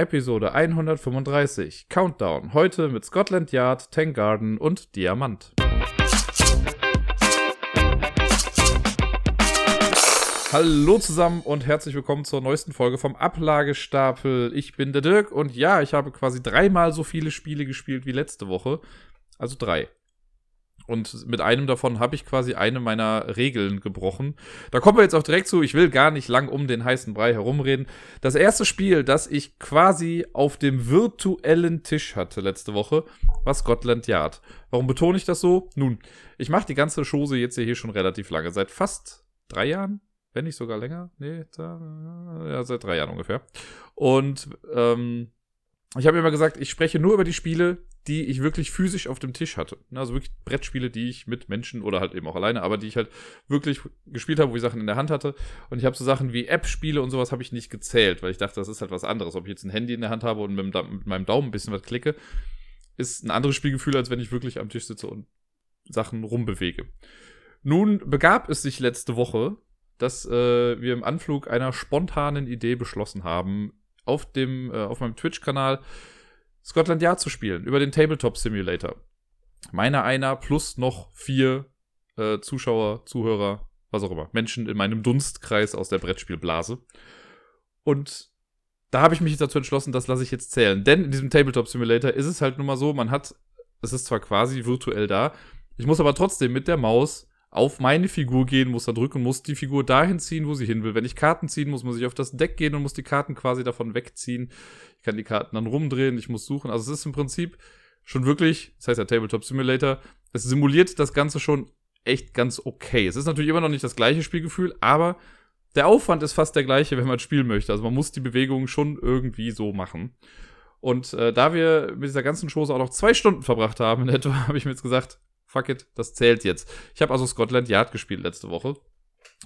Episode 135. Countdown. Heute mit Scotland Yard, Tank Garden und Diamant. Hallo zusammen und herzlich willkommen zur neuesten Folge vom Ablagestapel. Ich bin der Dirk und ja, ich habe quasi dreimal so viele Spiele gespielt wie letzte Woche. Also drei. Und mit einem davon habe ich quasi eine meiner Regeln gebrochen. Da kommen wir jetzt auch direkt zu. Ich will gar nicht lang um den heißen Brei herumreden. Das erste Spiel, das ich quasi auf dem virtuellen Tisch hatte letzte Woche, war Scotland Yard. Warum betone ich das so? Nun, ich mache die ganze Chose jetzt hier schon relativ lange. Seit fast drei Jahren? Wenn nicht sogar länger? Nee, da, ja, seit drei Jahren ungefähr. Und ähm, ich habe immer gesagt, ich spreche nur über die Spiele, die ich wirklich physisch auf dem Tisch hatte. Also wirklich Brettspiele, die ich mit Menschen oder halt eben auch alleine, aber die ich halt wirklich gespielt habe, wo ich Sachen in der Hand hatte. Und ich habe so Sachen wie App-Spiele und sowas habe ich nicht gezählt, weil ich dachte, das ist halt was anderes. Ob ich jetzt ein Handy in der Hand habe und mit, mit meinem Daumen ein bisschen was klicke, ist ein anderes Spielgefühl, als wenn ich wirklich am Tisch sitze und Sachen rumbewege. Nun begab es sich letzte Woche, dass äh, wir im Anflug einer spontanen Idee beschlossen haben, auf dem, äh, auf meinem Twitch-Kanal Scotland Yard zu spielen, über den Tabletop Simulator. Meiner einer plus noch vier äh, Zuschauer, Zuhörer, was auch immer, Menschen in meinem Dunstkreis aus der Brettspielblase. Und da habe ich mich dazu entschlossen, das lasse ich jetzt zählen. Denn in diesem Tabletop Simulator ist es halt nun mal so, man hat, es ist zwar quasi virtuell da, ich muss aber trotzdem mit der Maus auf meine Figur gehen, muss da drücken, muss die Figur dahin ziehen, wo sie hin will. Wenn ich Karten ziehen muss, muss ich auf das Deck gehen und muss die Karten quasi davon wegziehen. Ich kann die Karten dann rumdrehen, ich muss suchen. Also es ist im Prinzip schon wirklich, das heißt ja Tabletop Simulator, es simuliert das Ganze schon echt ganz okay. Es ist natürlich immer noch nicht das gleiche Spielgefühl, aber der Aufwand ist fast der gleiche, wenn man spielen möchte. Also man muss die Bewegungen schon irgendwie so machen. Und äh, da wir mit dieser ganzen Chose auch noch zwei Stunden verbracht haben in etwa, habe ich mir jetzt gesagt, fuck it, das zählt jetzt. Ich habe also Scotland Yard gespielt letzte Woche.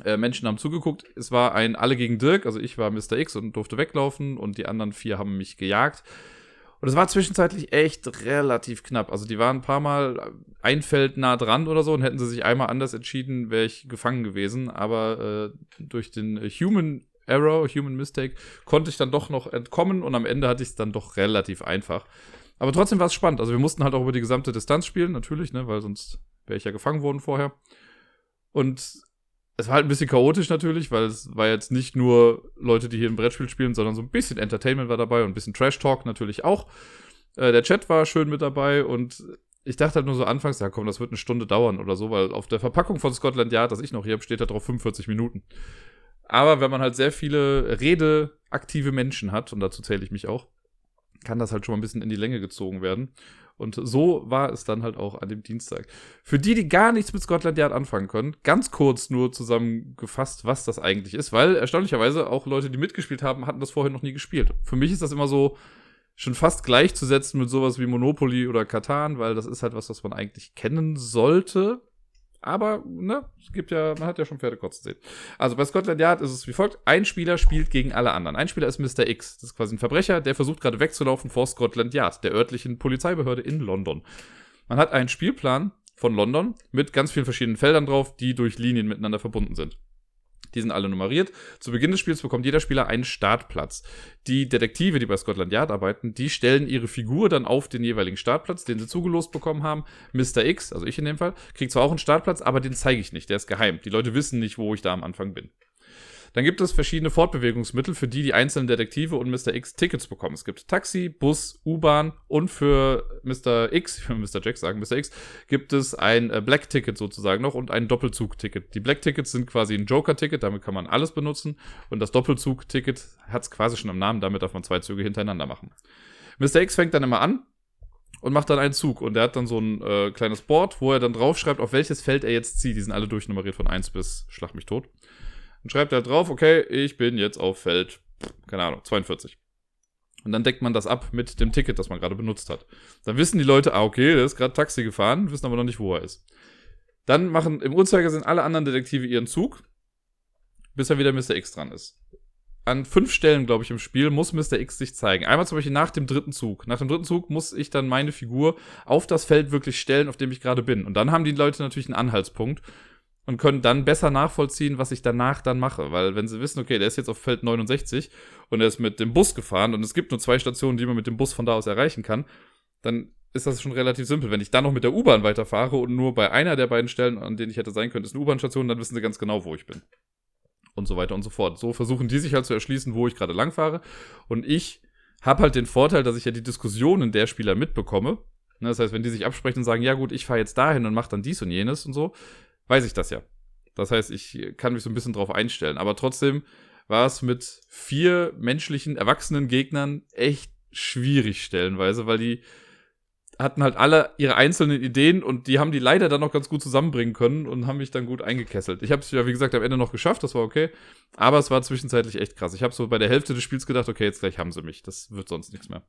Äh, Menschen haben zugeguckt. Es war ein Alle gegen Dirk, also ich war Mr. X und durfte weglaufen und die anderen vier haben mich gejagt. Und es war zwischenzeitlich echt relativ knapp. Also die waren ein paar Mal ein Feld nah dran oder so und hätten sie sich einmal anders entschieden, wäre ich gefangen gewesen. Aber äh, durch den Human Error, Human Mistake, konnte ich dann doch noch entkommen und am Ende hatte ich es dann doch relativ einfach. Aber trotzdem war es spannend. Also wir mussten halt auch über die gesamte Distanz spielen, natürlich, ne, weil sonst wäre ich ja gefangen worden vorher. Und es war halt ein bisschen chaotisch natürlich, weil es war jetzt nicht nur Leute, die hier ein Brettspiel spielen, sondern so ein bisschen Entertainment war dabei und ein bisschen Trash Talk natürlich auch. Äh, der Chat war schön mit dabei und ich dachte halt nur so anfangs, ja komm, das wird eine Stunde dauern oder so, weil auf der Verpackung von Scotland Yard, das ich noch hier habe, steht da drauf 45 Minuten. Aber wenn man halt sehr viele redeaktive Menschen hat, und dazu zähle ich mich auch, kann das halt schon mal ein bisschen in die Länge gezogen werden. Und so war es dann halt auch an dem Dienstag. Für die, die gar nichts mit Scotland Yard anfangen können, ganz kurz nur zusammengefasst, was das eigentlich ist, weil erstaunlicherweise auch Leute, die mitgespielt haben, hatten das vorher noch nie gespielt. Für mich ist das immer so schon fast gleichzusetzen mit sowas wie Monopoly oder Katan, weil das ist halt was, was man eigentlich kennen sollte. Aber, ne, es gibt ja, man hat ja schon Pferde kotzen sehen. Also bei Scotland Yard ist es wie folgt. Ein Spieler spielt gegen alle anderen. Ein Spieler ist Mr. X. Das ist quasi ein Verbrecher, der versucht gerade wegzulaufen vor Scotland Yard, der örtlichen Polizeibehörde in London. Man hat einen Spielplan von London mit ganz vielen verschiedenen Feldern drauf, die durch Linien miteinander verbunden sind. Die sind alle nummeriert. Zu Beginn des Spiels bekommt jeder Spieler einen Startplatz. Die Detektive, die bei Scotland Yard arbeiten, die stellen ihre Figur dann auf den jeweiligen Startplatz, den sie zugelost bekommen haben. Mr. X, also ich in dem Fall, kriegt zwar auch einen Startplatz, aber den zeige ich nicht. Der ist geheim. Die Leute wissen nicht, wo ich da am Anfang bin. Dann gibt es verschiedene Fortbewegungsmittel, für die die einzelnen Detektive und Mr. X Tickets bekommen. Es gibt Taxi, Bus, U-Bahn und für Mr. X, ich will Mr. Jack sagen, Mr. X, gibt es ein äh, Black Ticket sozusagen noch und ein Doppelzug-Ticket. Die Black Tickets sind quasi ein Joker-Ticket, damit kann man alles benutzen. Und das Doppelzug-Ticket hat es quasi schon am Namen, damit darf man zwei Züge hintereinander machen. Mr. X fängt dann immer an, und macht dann einen Zug. Und er hat dann so ein äh, kleines Board, wo er dann draufschreibt, auf welches Feld er jetzt zieht. Die sind alle durchnummeriert von 1 bis Schlag mich tot. Dann schreibt er drauf, okay, ich bin jetzt auf Feld, keine Ahnung, 42. Und dann deckt man das ab mit dem Ticket, das man gerade benutzt hat. Dann wissen die Leute, ah, okay, der ist gerade Taxi gefahren, wissen aber noch nicht, wo er ist. Dann machen im Uhrzeigersinn alle anderen Detektive ihren Zug, bis er wieder Mr. X dran ist. An fünf Stellen, glaube ich, im Spiel muss Mr. X sich zeigen. Einmal zum Beispiel nach dem dritten Zug. Nach dem dritten Zug muss ich dann meine Figur auf das Feld wirklich stellen, auf dem ich gerade bin. Und dann haben die Leute natürlich einen Anhaltspunkt und können dann besser nachvollziehen, was ich danach dann mache. Weil wenn sie wissen, okay, der ist jetzt auf Feld 69 und er ist mit dem Bus gefahren und es gibt nur zwei Stationen, die man mit dem Bus von da aus erreichen kann, dann ist das schon relativ simpel. Wenn ich dann noch mit der U-Bahn weiterfahre und nur bei einer der beiden Stellen, an denen ich hätte sein können, ist eine U-Bahn-Station, dann wissen sie ganz genau, wo ich bin. Und so weiter und so fort. So versuchen die sich halt zu erschließen, wo ich gerade lang fahre. Und ich habe halt den Vorteil, dass ich ja die Diskussionen der Spieler mitbekomme. Ne, das heißt, wenn die sich absprechen und sagen, ja gut, ich fahre jetzt dahin und mache dann dies und jenes und so, weiß ich das ja. Das heißt, ich kann mich so ein bisschen drauf einstellen. Aber trotzdem war es mit vier menschlichen, erwachsenen Gegnern echt schwierig stellenweise, weil die hatten halt alle ihre einzelnen Ideen und die haben die leider dann noch ganz gut zusammenbringen können und haben mich dann gut eingekesselt. Ich habe es ja, wie gesagt, am Ende noch geschafft, das war okay. Aber es war zwischenzeitlich echt krass. Ich habe so bei der Hälfte des Spiels gedacht, okay, jetzt gleich haben sie mich. Das wird sonst nichts mehr.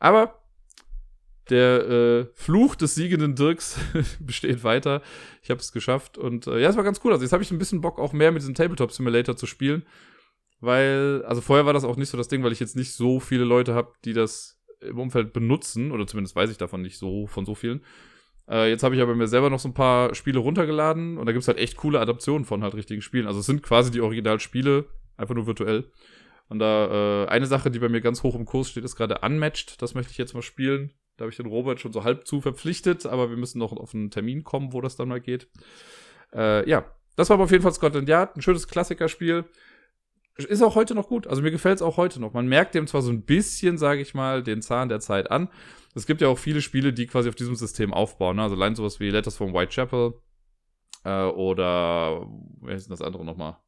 Aber der äh, Fluch des siegenden Dirks besteht weiter. Ich habe es geschafft und äh, ja, es war ganz cool. Also jetzt habe ich ein bisschen Bock, auch mehr mit diesem Tabletop Simulator zu spielen, weil also vorher war das auch nicht so das Ding, weil ich jetzt nicht so viele Leute habe, die das im Umfeld benutzen oder zumindest weiß ich davon nicht so von so vielen. Äh, jetzt habe ich aber mir selber noch so ein paar Spiele runtergeladen und da gibt's halt echt coole Adaptionen von halt richtigen Spielen. Also es sind quasi die Originalspiele, einfach nur virtuell. Und da äh, eine Sache, die bei mir ganz hoch im Kurs steht, ist gerade Unmatched. Das möchte ich jetzt mal spielen. Da habe ich den Robert schon so halb zu verpflichtet, aber wir müssen noch auf einen Termin kommen, wo das dann mal geht. Äh, ja, das war aber auf jeden Fall Scotland Yard. Ein schönes Klassikerspiel. Ist auch heute noch gut. Also mir gefällt es auch heute noch. Man merkt dem zwar so ein bisschen, sage ich mal, den Zahn der Zeit an. Es gibt ja auch viele Spiele, die quasi auf diesem System aufbauen. Ne? Also allein sowas wie Letters from Whitechapel äh, oder, wer ist denn das andere nochmal?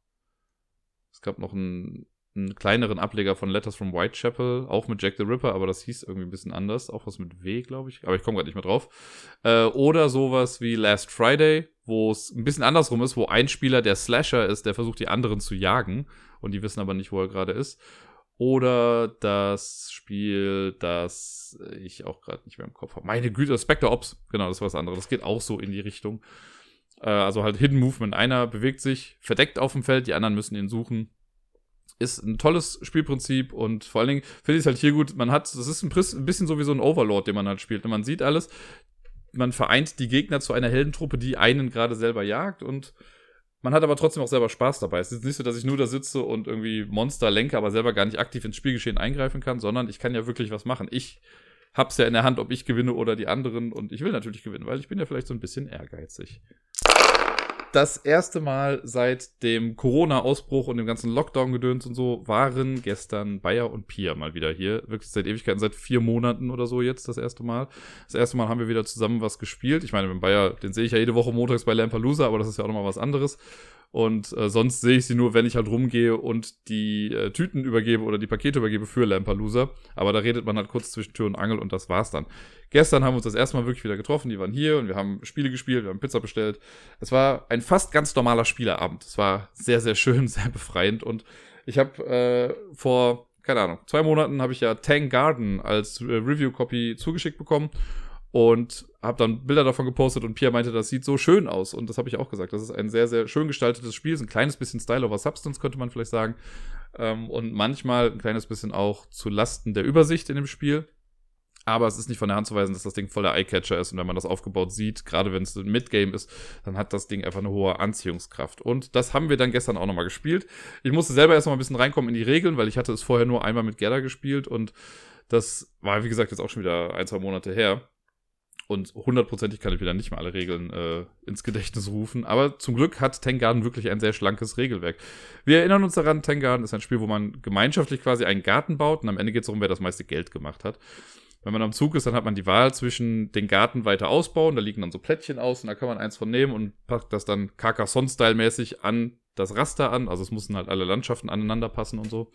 Es gab noch ein einen kleineren Ableger von Letters from Whitechapel, auch mit Jack the Ripper, aber das hieß irgendwie ein bisschen anders, auch was mit W, glaube ich, aber ich komme gerade nicht mehr drauf. Äh, oder sowas wie Last Friday, wo es ein bisschen andersrum ist, wo ein Spieler der Slasher ist, der versucht die anderen zu jagen und die wissen aber nicht, wo er gerade ist. Oder das Spiel, das ich auch gerade nicht mehr im Kopf habe. Meine Güte, Spectre Ops, genau, das war das andere. Das geht auch so in die Richtung. Äh, also halt Hidden Movement. Einer bewegt sich verdeckt auf dem Feld, die anderen müssen ihn suchen ist ein tolles Spielprinzip und vor allen Dingen finde ich es halt hier gut, man hat, das ist ein bisschen so wie so ein Overlord, den man halt spielt. Man sieht alles, man vereint die Gegner zu einer Heldentruppe, die einen gerade selber jagt und man hat aber trotzdem auch selber Spaß dabei. Es ist nicht so, dass ich nur da sitze und irgendwie Monster lenke, aber selber gar nicht aktiv ins Spielgeschehen eingreifen kann, sondern ich kann ja wirklich was machen. Ich hab's ja in der Hand, ob ich gewinne oder die anderen und ich will natürlich gewinnen, weil ich bin ja vielleicht so ein bisschen ehrgeizig das erste Mal seit dem Corona-Ausbruch und dem ganzen Lockdown-Gedöns und so waren gestern Bayer und Pia mal wieder hier. Wirklich seit Ewigkeiten, seit vier Monaten oder so jetzt das erste Mal. Das erste Mal haben wir wieder zusammen was gespielt. Ich meine, mit Bayer, den sehe ich ja jede Woche montags bei Lampalooza, aber das ist ja auch nochmal was anderes. Und äh, sonst sehe ich sie nur, wenn ich halt rumgehe und die äh, Tüten übergebe oder die Pakete übergebe für Lampalooza. Aber da redet man halt kurz zwischen Tür und Angel und das war's dann. Gestern haben wir uns das erste Mal wirklich wieder getroffen. Die waren hier und wir haben Spiele gespielt, wir haben Pizza bestellt. Es war ein fast ganz normaler Spieleabend. Es war sehr, sehr schön, sehr befreiend. Und ich habe äh, vor, keine Ahnung, zwei Monaten habe ich ja Tang Garden als äh, Review-Copy zugeschickt bekommen und habe dann Bilder davon gepostet und Pia meinte, das sieht so schön aus und das habe ich auch gesagt. Das ist ein sehr, sehr schön gestaltetes Spiel, ist ein kleines bisschen Style over Substance, könnte man vielleicht sagen. Ähm, und manchmal ein kleines bisschen auch zu Lasten der Übersicht in dem Spiel. Aber es ist nicht von der Hand zu weisen, dass das Ding voller Eyecatcher ist und wenn man das aufgebaut sieht, gerade wenn es ein Midgame ist, dann hat das Ding einfach eine hohe Anziehungskraft. Und das haben wir dann gestern auch nochmal gespielt. Ich musste selber erst mal ein bisschen reinkommen in die Regeln, weil ich hatte es vorher nur einmal mit Gerda gespielt und das war, wie gesagt, jetzt auch schon wieder ein, zwei Monate her. Und hundertprozentig kann ich wieder nicht mal alle Regeln äh, ins Gedächtnis rufen. Aber zum Glück hat Tengarden wirklich ein sehr schlankes Regelwerk. Wir erinnern uns daran, Tengarden ist ein Spiel, wo man gemeinschaftlich quasi einen Garten baut und am Ende geht es darum, wer das meiste Geld gemacht hat. Wenn man am Zug ist, dann hat man die Wahl zwischen den Garten weiter ausbauen, da liegen dann so Plättchen aus und da kann man eins von nehmen und packt das dann Carcassonne-Style-mäßig an das Raster an. Also es müssen halt alle Landschaften aneinander passen und so.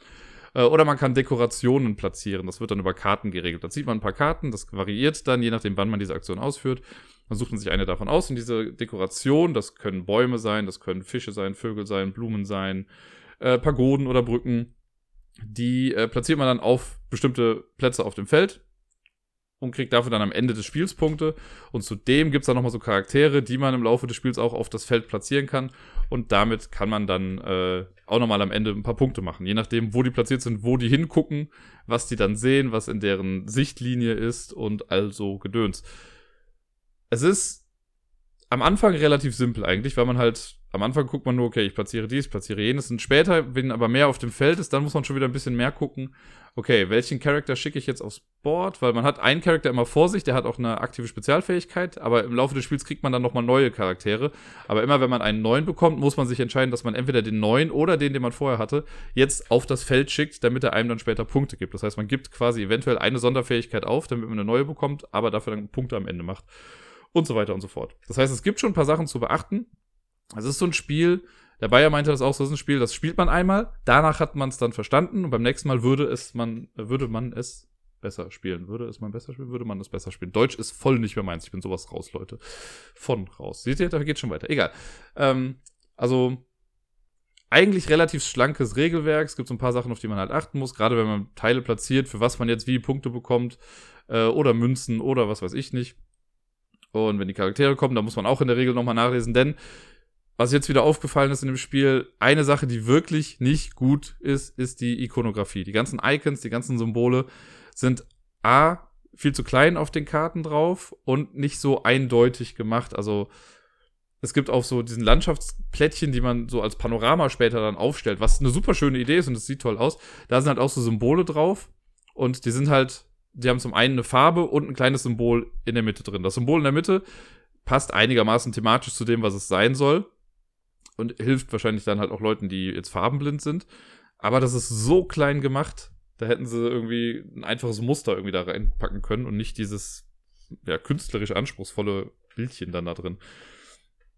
Äh, oder man kann Dekorationen platzieren. Das wird dann über Karten geregelt. Da zieht man ein paar Karten, das variiert dann, je nachdem, wann man diese Aktion ausführt. Dann sucht man sich eine davon aus und diese Dekoration, das können Bäume sein, das können Fische sein, Vögel sein, Blumen sein, äh, Pagoden oder Brücken. Die äh, platziert man dann auf bestimmte Plätze auf dem Feld und kriegt dafür dann am Ende des Spiels Punkte. Und zudem gibt es dann nochmal so Charaktere, die man im Laufe des Spiels auch auf das Feld platzieren kann. Und damit kann man dann äh, auch nochmal am Ende ein paar Punkte machen. Je nachdem, wo die platziert sind, wo die hingucken, was die dann sehen, was in deren Sichtlinie ist und also Gedöns. Es ist am Anfang relativ simpel eigentlich, weil man halt am Anfang guckt man nur, okay, ich platziere dies, platziere jenes. Und später, wenn aber mehr auf dem Feld ist, dann muss man schon wieder ein bisschen mehr gucken, okay, welchen Charakter schicke ich jetzt aufs Board? Weil man hat einen Charakter immer vor sich, der hat auch eine aktive Spezialfähigkeit, aber im Laufe des Spiels kriegt man dann nochmal neue Charaktere. Aber immer wenn man einen neuen bekommt, muss man sich entscheiden, dass man entweder den neuen oder den, den man vorher hatte, jetzt auf das Feld schickt, damit er einem dann später Punkte gibt. Das heißt, man gibt quasi eventuell eine Sonderfähigkeit auf, damit man eine neue bekommt, aber dafür dann Punkte am Ende macht. Und so weiter und so fort. Das heißt, es gibt schon ein paar Sachen zu beachten. Es ist so ein Spiel, der Bayer meinte das auch, so ist ein Spiel, das spielt man einmal, danach hat man es dann verstanden und beim nächsten Mal würde es man, würde man es besser spielen. Würde es man besser spielen, würde man es besser spielen. Deutsch ist voll nicht mehr meins. Ich bin sowas raus, Leute. Von raus. Seht ihr, da geht schon weiter. Egal. Ähm, also, eigentlich relativ schlankes Regelwerk. Es gibt so ein paar Sachen, auf die man halt achten muss, gerade wenn man Teile platziert, für was man jetzt wie Punkte bekommt, äh, oder Münzen oder was weiß ich nicht. Und wenn die Charaktere kommen, da muss man auch in der Regel nochmal nachlesen, denn was jetzt wieder aufgefallen ist in dem Spiel, eine Sache, die wirklich nicht gut ist, ist die Ikonografie. Die ganzen Icons, die ganzen Symbole sind A, viel zu klein auf den Karten drauf und nicht so eindeutig gemacht. Also es gibt auch so diesen Landschaftsplättchen, die man so als Panorama später dann aufstellt, was eine super schöne Idee ist und es sieht toll aus. Da sind halt auch so Symbole drauf und die sind halt, die haben zum einen eine Farbe und ein kleines Symbol in der Mitte drin. Das Symbol in der Mitte passt einigermaßen thematisch zu dem, was es sein soll und hilft wahrscheinlich dann halt auch Leuten, die jetzt farbenblind sind. Aber das ist so klein gemacht, da hätten sie irgendwie ein einfaches Muster irgendwie da reinpacken können und nicht dieses ja, künstlerisch anspruchsvolle Bildchen dann da drin.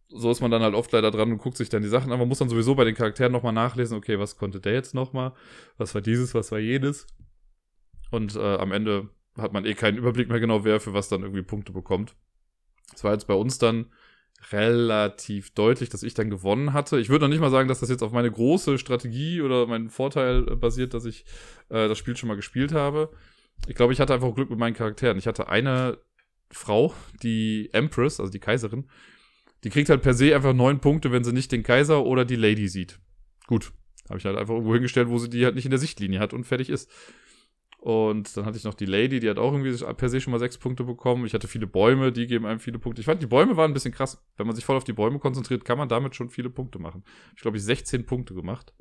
So ist man dann halt oft leider dran und guckt sich dann die Sachen an. Man muss dann sowieso bei den Charakteren nochmal nachlesen, okay, was konnte der jetzt nochmal? Was war dieses, was war jenes? Und äh, am Ende hat man eh keinen Überblick mehr genau, wer für was dann irgendwie Punkte bekommt. Das war jetzt bei uns dann relativ deutlich, dass ich dann gewonnen hatte. Ich würde noch nicht mal sagen, dass das jetzt auf meine große Strategie oder meinen Vorteil äh, basiert, dass ich äh, das Spiel schon mal gespielt habe. Ich glaube, ich hatte einfach Glück mit meinen Charakteren. Ich hatte eine Frau, die Empress, also die Kaiserin, die kriegt halt per se einfach neun Punkte, wenn sie nicht den Kaiser oder die Lady sieht. Gut. Habe ich halt einfach irgendwo hingestellt, wo sie die halt nicht in der Sichtlinie hat und fertig ist. Und dann hatte ich noch die Lady, die hat auch irgendwie per se schon mal sechs Punkte bekommen. Ich hatte viele Bäume, die geben einem viele Punkte. Ich fand, die Bäume waren ein bisschen krass. Wenn man sich voll auf die Bäume konzentriert, kann man damit schon viele Punkte machen. Ich glaube, ich 16 Punkte gemacht.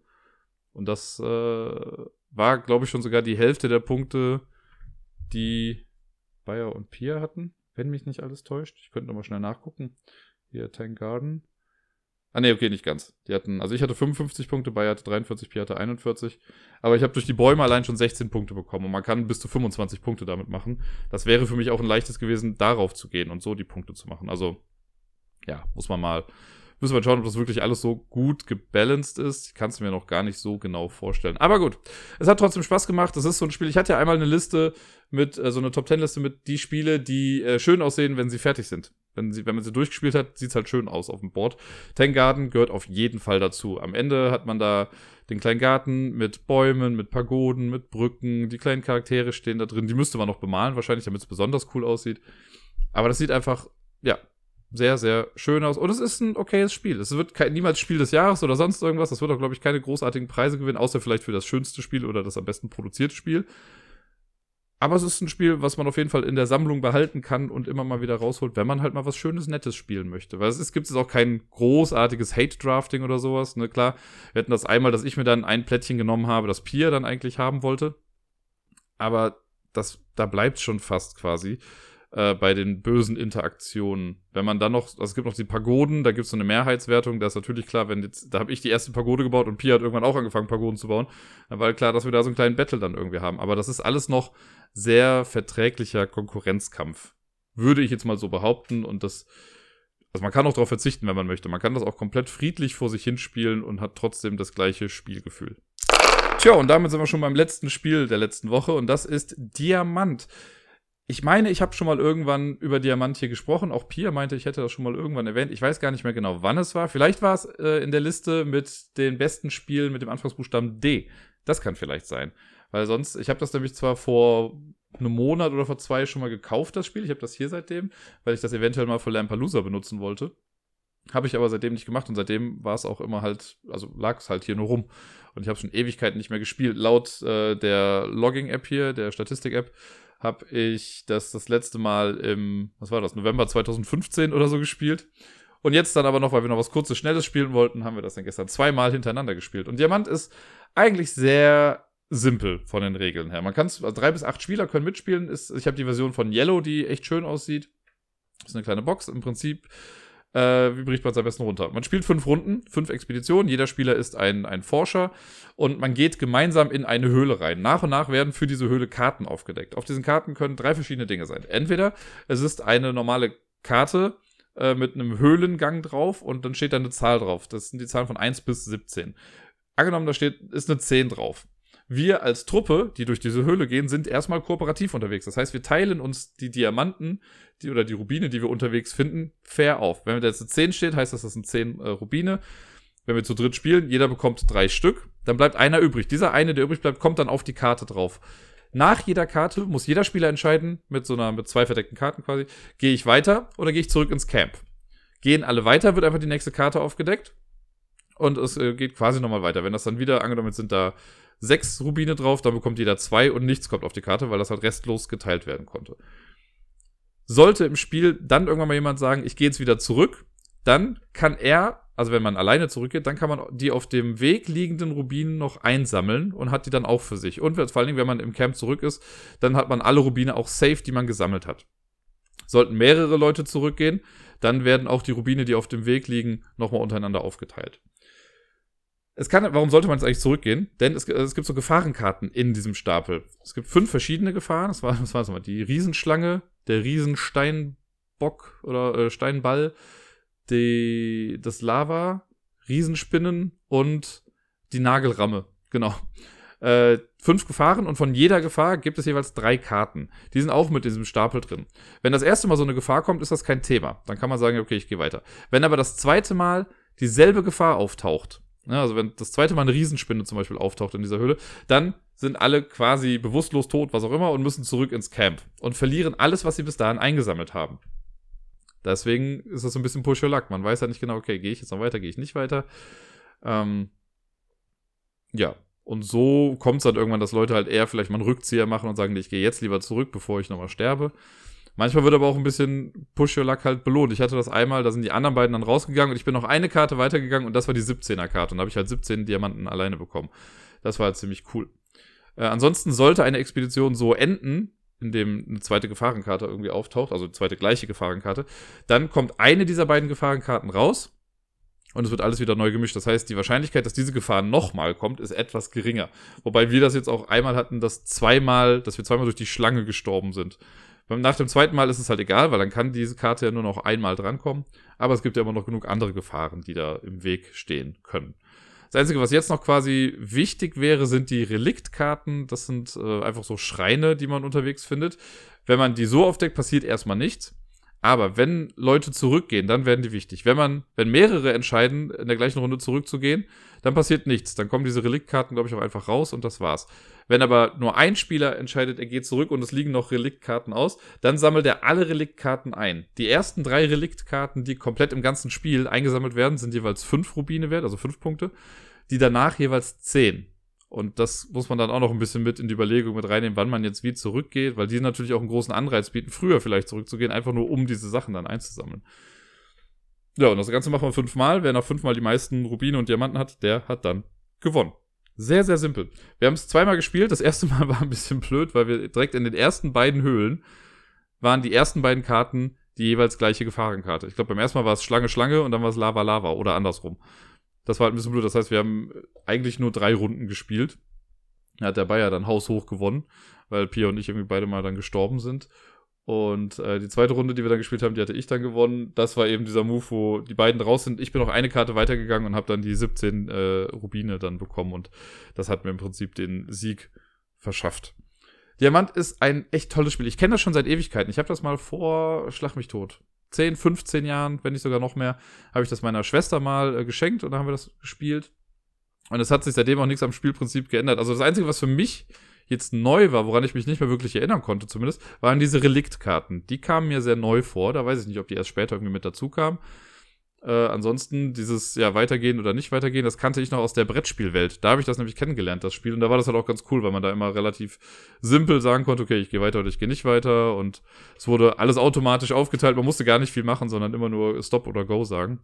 Und das äh, war, glaube ich, schon sogar die Hälfte der Punkte, die Bayer und Pia hatten, wenn mich nicht alles täuscht. Ich könnte nochmal schnell nachgucken. Hier, Tank Garden. Ah, nee, okay, nicht ganz. Die hatten, also ich hatte 55 Punkte, Bayer hatte 43, Pia hatte 41. Aber ich habe durch die Bäume allein schon 16 Punkte bekommen und man kann bis zu 25 Punkte damit machen. Das wäre für mich auch ein leichtes gewesen, darauf zu gehen und so die Punkte zu machen. Also, ja, muss man mal, müssen wir schauen, ob das wirklich alles so gut gebalanced ist. Ich kann es mir noch gar nicht so genau vorstellen. Aber gut, es hat trotzdem Spaß gemacht. Das ist so ein Spiel. Ich hatte ja einmal eine Liste mit, äh, so eine Top 10 Liste mit die Spiele, die äh, schön aussehen, wenn sie fertig sind. Wenn, sie, wenn man sie durchgespielt hat, sieht es halt schön aus auf dem Board. Tank Garden gehört auf jeden Fall dazu. Am Ende hat man da den kleinen Garten mit Bäumen, mit Pagoden, mit Brücken. Die kleinen Charaktere stehen da drin. Die müsste man noch bemalen, wahrscheinlich, damit es besonders cool aussieht. Aber das sieht einfach, ja, sehr, sehr schön aus. Und es ist ein okayes Spiel. Es wird kein, niemals Spiel des Jahres oder sonst irgendwas. Das wird auch, glaube ich, keine großartigen Preise gewinnen, außer vielleicht für das schönste Spiel oder das am besten produzierte Spiel. Aber es ist ein Spiel, was man auf jeden Fall in der Sammlung behalten kann und immer mal wieder rausholt, wenn man halt mal was Schönes, Nettes spielen möchte. Weil es ist, gibt es auch kein großartiges Hate-Drafting oder sowas. Ne, klar, wir hatten das einmal, dass ich mir dann ein Plättchen genommen habe, das Pia dann eigentlich haben wollte. Aber das, da bleibt schon fast quasi äh, bei den bösen Interaktionen. Wenn man dann noch, also es gibt noch die Pagoden, da gibt es so eine Mehrheitswertung, da ist natürlich klar, wenn jetzt, da habe ich die erste Pagode gebaut und Pia hat irgendwann auch angefangen, Pagoden zu bauen, dann war klar, dass wir da so einen kleinen Battle dann irgendwie haben. Aber das ist alles noch sehr verträglicher Konkurrenzkampf. Würde ich jetzt mal so behaupten und das, also man kann auch darauf verzichten, wenn man möchte. Man kann das auch komplett friedlich vor sich hinspielen und hat trotzdem das gleiche Spielgefühl. Tja, und damit sind wir schon beim letzten Spiel der letzten Woche und das ist Diamant. Ich meine, ich habe schon mal irgendwann über Diamant hier gesprochen. Auch Pia meinte, ich hätte das schon mal irgendwann erwähnt. Ich weiß gar nicht mehr genau, wann es war. Vielleicht war es äh, in der Liste mit den besten Spielen mit dem Anfangsbuchstaben D. Das kann vielleicht sein. Weil sonst, ich habe das nämlich zwar vor einem Monat oder vor zwei schon mal gekauft, das Spiel. Ich habe das hier seitdem, weil ich das eventuell mal für Lampalooza benutzen wollte. Habe ich aber seitdem nicht gemacht und seitdem war es auch immer halt, also lag es halt hier nur rum. Und ich habe schon Ewigkeiten nicht mehr gespielt. Laut äh, der Logging-App hier, der Statistik-App, habe ich das das letzte Mal im, was war das, November 2015 oder so gespielt. Und jetzt dann aber noch, weil wir noch was kurzes, schnelles spielen wollten, haben wir das dann gestern zweimal hintereinander gespielt. Und Diamant ist eigentlich sehr simpel von den Regeln her. Man kann also drei bis acht Spieler können mitspielen. Ist, ich habe die Version von Yellow, die echt schön aussieht. Ist eine kleine Box. Im Prinzip, äh, wie bricht man es am besten runter? Man spielt fünf Runden, fünf Expeditionen. Jeder Spieler ist ein, ein Forscher und man geht gemeinsam in eine Höhle rein. Nach und nach werden für diese Höhle Karten aufgedeckt. Auf diesen Karten können drei verschiedene Dinge sein. Entweder es ist eine normale Karte, äh, mit einem Höhlengang drauf und dann steht da eine Zahl drauf. Das sind die Zahlen von 1 bis 17. Angenommen, da steht, ist eine 10 drauf. Wir als Truppe, die durch diese Höhle gehen, sind erstmal kooperativ unterwegs. Das heißt, wir teilen uns die Diamanten die, oder die Rubine, die wir unterwegs finden, fair auf. Wenn da jetzt eine 10 steht, heißt das, das sind 10 äh, Rubine. Wenn wir zu dritt spielen, jeder bekommt drei Stück. Dann bleibt einer übrig. Dieser eine, der übrig bleibt, kommt dann auf die Karte drauf. Nach jeder Karte muss jeder Spieler entscheiden, mit so einer, mit zwei verdeckten Karten quasi, gehe ich weiter oder gehe ich zurück ins Camp. Gehen alle weiter, wird einfach die nächste Karte aufgedeckt. Und es äh, geht quasi nochmal weiter. Wenn das dann wieder, angenommen sind da sechs Rubine drauf, dann bekommt jeder zwei und nichts kommt auf die Karte, weil das halt restlos geteilt werden konnte. Sollte im Spiel dann irgendwann mal jemand sagen, ich gehe jetzt wieder zurück, dann kann er also wenn man alleine zurückgeht, dann kann man die auf dem Weg liegenden Rubinen noch einsammeln und hat die dann auch für sich. Und vor allen Dingen, wenn man im Camp zurück ist, dann hat man alle Rubine auch safe, die man gesammelt hat. Sollten mehrere Leute zurückgehen, dann werden auch die Rubine, die auf dem Weg liegen, nochmal untereinander aufgeteilt. Es kann, warum sollte man jetzt eigentlich zurückgehen? Denn es, es, gibt so Gefahrenkarten in diesem Stapel. Es gibt fünf verschiedene Gefahren. Das war, was war das nochmal? Die Riesenschlange, der Riesensteinbock oder äh, Steinball, die, das Lava, Riesenspinnen und die Nagelramme. Genau. Äh, fünf Gefahren und von jeder Gefahr gibt es jeweils drei Karten. Die sind auch mit diesem Stapel drin. Wenn das erste Mal so eine Gefahr kommt, ist das kein Thema. Dann kann man sagen, okay, ich gehe weiter. Wenn aber das zweite Mal dieselbe Gefahr auftaucht, ja, ne, also wenn das zweite Mal eine Riesenspinne zum Beispiel auftaucht in dieser Höhle, dann sind alle quasi bewusstlos tot, was auch immer, und müssen zurück ins Camp und verlieren alles, was sie bis dahin eingesammelt haben. Deswegen ist das so ein bisschen Push your Luck. Man weiß ja nicht genau, okay, gehe ich jetzt noch weiter, gehe ich nicht weiter. Ähm, ja, und so kommt es dann irgendwann, dass Leute halt eher vielleicht mal einen Rückzieher machen und sagen, ich gehe jetzt lieber zurück, bevor ich nochmal sterbe. Manchmal wird aber auch ein bisschen Push Your Luck halt belohnt. Ich hatte das einmal, da sind die anderen beiden dann rausgegangen und ich bin noch eine Karte weitergegangen und das war die 17er Karte. Und da habe ich halt 17 Diamanten alleine bekommen. Das war halt ziemlich cool. Äh, ansonsten sollte eine Expedition so enden, in dem eine zweite Gefahrenkarte irgendwie auftaucht, also eine zweite gleiche Gefahrenkarte, dann kommt eine dieser beiden Gefahrenkarten raus und es wird alles wieder neu gemischt. Das heißt, die Wahrscheinlichkeit, dass diese Gefahr nochmal kommt, ist etwas geringer. Wobei wir das jetzt auch einmal hatten, dass zweimal, dass wir zweimal durch die Schlange gestorben sind. Nach dem zweiten Mal ist es halt egal, weil dann kann diese Karte ja nur noch einmal drankommen. Aber es gibt ja immer noch genug andere Gefahren, die da im Weg stehen können. Das Einzige, was jetzt noch quasi wichtig wäre, sind die Reliktkarten. Das sind äh, einfach so Schreine, die man unterwegs findet. Wenn man die so aufdeckt, passiert erstmal nichts. Aber wenn Leute zurückgehen, dann werden die wichtig. Wenn man, wenn mehrere entscheiden, in der gleichen Runde zurückzugehen, dann passiert nichts. Dann kommen diese Reliktkarten, glaube ich, auch einfach raus und das war's. Wenn aber nur ein Spieler entscheidet, er geht zurück und es liegen noch Reliktkarten aus, dann sammelt er alle Reliktkarten ein. Die ersten drei Reliktkarten, die komplett im ganzen Spiel eingesammelt werden, sind jeweils fünf Rubine wert, also fünf Punkte. Die danach jeweils zehn. Und das muss man dann auch noch ein bisschen mit in die Überlegung mit reinnehmen, wann man jetzt wie zurückgeht, weil die natürlich auch einen großen Anreiz bieten, früher vielleicht zurückzugehen, einfach nur um diese Sachen dann einzusammeln. Ja, und das Ganze machen wir fünfmal. Wer nach fünfmal die meisten Rubine und Diamanten hat, der hat dann gewonnen. Sehr, sehr simpel. Wir haben es zweimal gespielt. Das erste Mal war ein bisschen blöd, weil wir direkt in den ersten beiden Höhlen waren die ersten beiden Karten die jeweils gleiche Gefahrenkarte. Ich glaube, beim ersten Mal war es Schlange, Schlange und dann war es Lava, Lava oder andersrum. Das war halt ein bisschen blöd. Das heißt, wir haben eigentlich nur drei Runden gespielt. Da hat der Bayer dann haushoch gewonnen, weil Pia und ich irgendwie beide mal dann gestorben sind. Und äh, die zweite Runde, die wir dann gespielt haben, die hatte ich dann gewonnen. Das war eben dieser Move, wo die beiden raus sind. Ich bin noch eine Karte weitergegangen und habe dann die 17 äh, Rubine dann bekommen. Und das hat mir im Prinzip den Sieg verschafft. Diamant ist ein echt tolles Spiel. Ich kenne das schon seit Ewigkeiten. Ich habe das mal vor Schlag mich tot. 10, 15 Jahren, wenn nicht sogar noch mehr, habe ich das meiner Schwester mal äh, geschenkt und dann haben wir das gespielt. Und es hat sich seitdem auch nichts am Spielprinzip geändert. Also das Einzige, was für mich jetzt neu war, woran ich mich nicht mehr wirklich erinnern konnte zumindest, waren diese Reliktkarten. Die kamen mir sehr neu vor. Da weiß ich nicht, ob die erst später irgendwie mit dazu kamen. Äh, ansonsten dieses, ja, weitergehen oder nicht weitergehen, das kannte ich noch aus der Brettspielwelt. Da habe ich das nämlich kennengelernt, das Spiel. Und da war das halt auch ganz cool, weil man da immer relativ simpel sagen konnte, okay, ich gehe weiter oder ich gehe nicht weiter. Und es wurde alles automatisch aufgeteilt. Man musste gar nicht viel machen, sondern immer nur Stop oder Go sagen.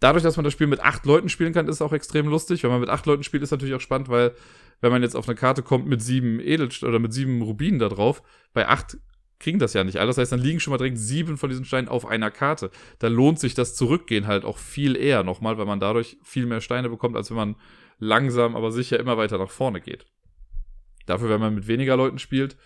Dadurch, dass man das Spiel mit acht Leuten spielen kann, ist auch extrem lustig. Wenn man mit acht Leuten spielt, ist natürlich auch spannend, weil wenn man jetzt auf eine Karte kommt mit sieben Edelsteinen oder mit sieben Rubinen da drauf, bei acht kriegen das ja nicht alle. Das heißt, dann liegen schon mal direkt sieben von diesen Steinen auf einer Karte. Da lohnt sich das Zurückgehen halt auch viel eher nochmal, weil man dadurch viel mehr Steine bekommt, als wenn man langsam, aber sicher immer weiter nach vorne geht. Dafür, wenn man mit weniger Leuten spielt,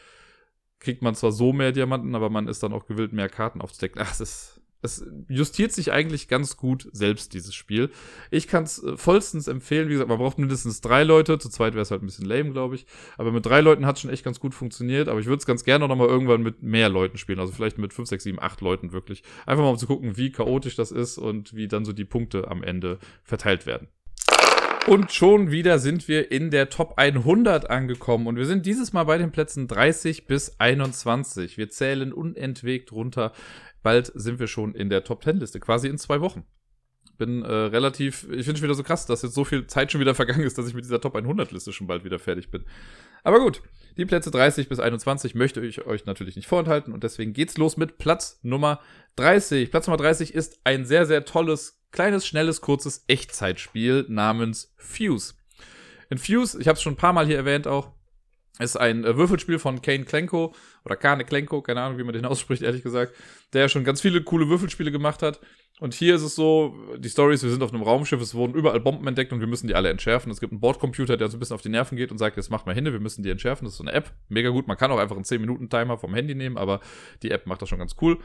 kriegt man zwar so mehr Diamanten, aber man ist dann auch gewillt, mehr Karten aufzudecken. Ach, es ist es justiert sich eigentlich ganz gut selbst, dieses Spiel. Ich kann es äh, vollstens empfehlen. Wie gesagt, man braucht mindestens drei Leute. Zu zweit wäre es halt ein bisschen lame, glaube ich. Aber mit drei Leuten hat es schon echt ganz gut funktioniert. Aber ich würde es ganz gerne noch mal irgendwann mit mehr Leuten spielen. Also vielleicht mit fünf, sechs, sieben, acht Leuten wirklich. Einfach mal um zu gucken, wie chaotisch das ist und wie dann so die Punkte am Ende verteilt werden. Und schon wieder sind wir in der Top 100 angekommen. Und wir sind dieses Mal bei den Plätzen 30 bis 21. Wir zählen unentwegt runter bald sind wir schon in der Top 10 Liste, quasi in zwei Wochen. Bin äh, relativ, ich finde es wieder so krass, dass jetzt so viel Zeit schon wieder vergangen ist, dass ich mit dieser Top 100 Liste schon bald wieder fertig bin. Aber gut, die Plätze 30 bis 21 möchte ich euch natürlich nicht vorenthalten und deswegen geht's los mit Platz Nummer 30. Platz Nummer 30 ist ein sehr, sehr tolles, kleines, schnelles, kurzes Echtzeitspiel namens Fuse. In Fuse, ich habe es schon ein paar Mal hier erwähnt auch, ist ein äh, Würfelspiel von Kane Klenko oder Kane Klenko, keine Ahnung, wie man den ausspricht, ehrlich gesagt, der schon ganz viele coole Würfelspiele gemacht hat. Und hier ist es so, die Story ist, wir sind auf einem Raumschiff, es wurden überall Bomben entdeckt und wir müssen die alle entschärfen. Es gibt einen Bordcomputer, der so ein bisschen auf die Nerven geht und sagt, jetzt macht mal hin, wir müssen die entschärfen. Das ist so eine App, mega gut. Man kann auch einfach einen 10-Minuten-Timer vom Handy nehmen, aber die App macht das schon ganz cool.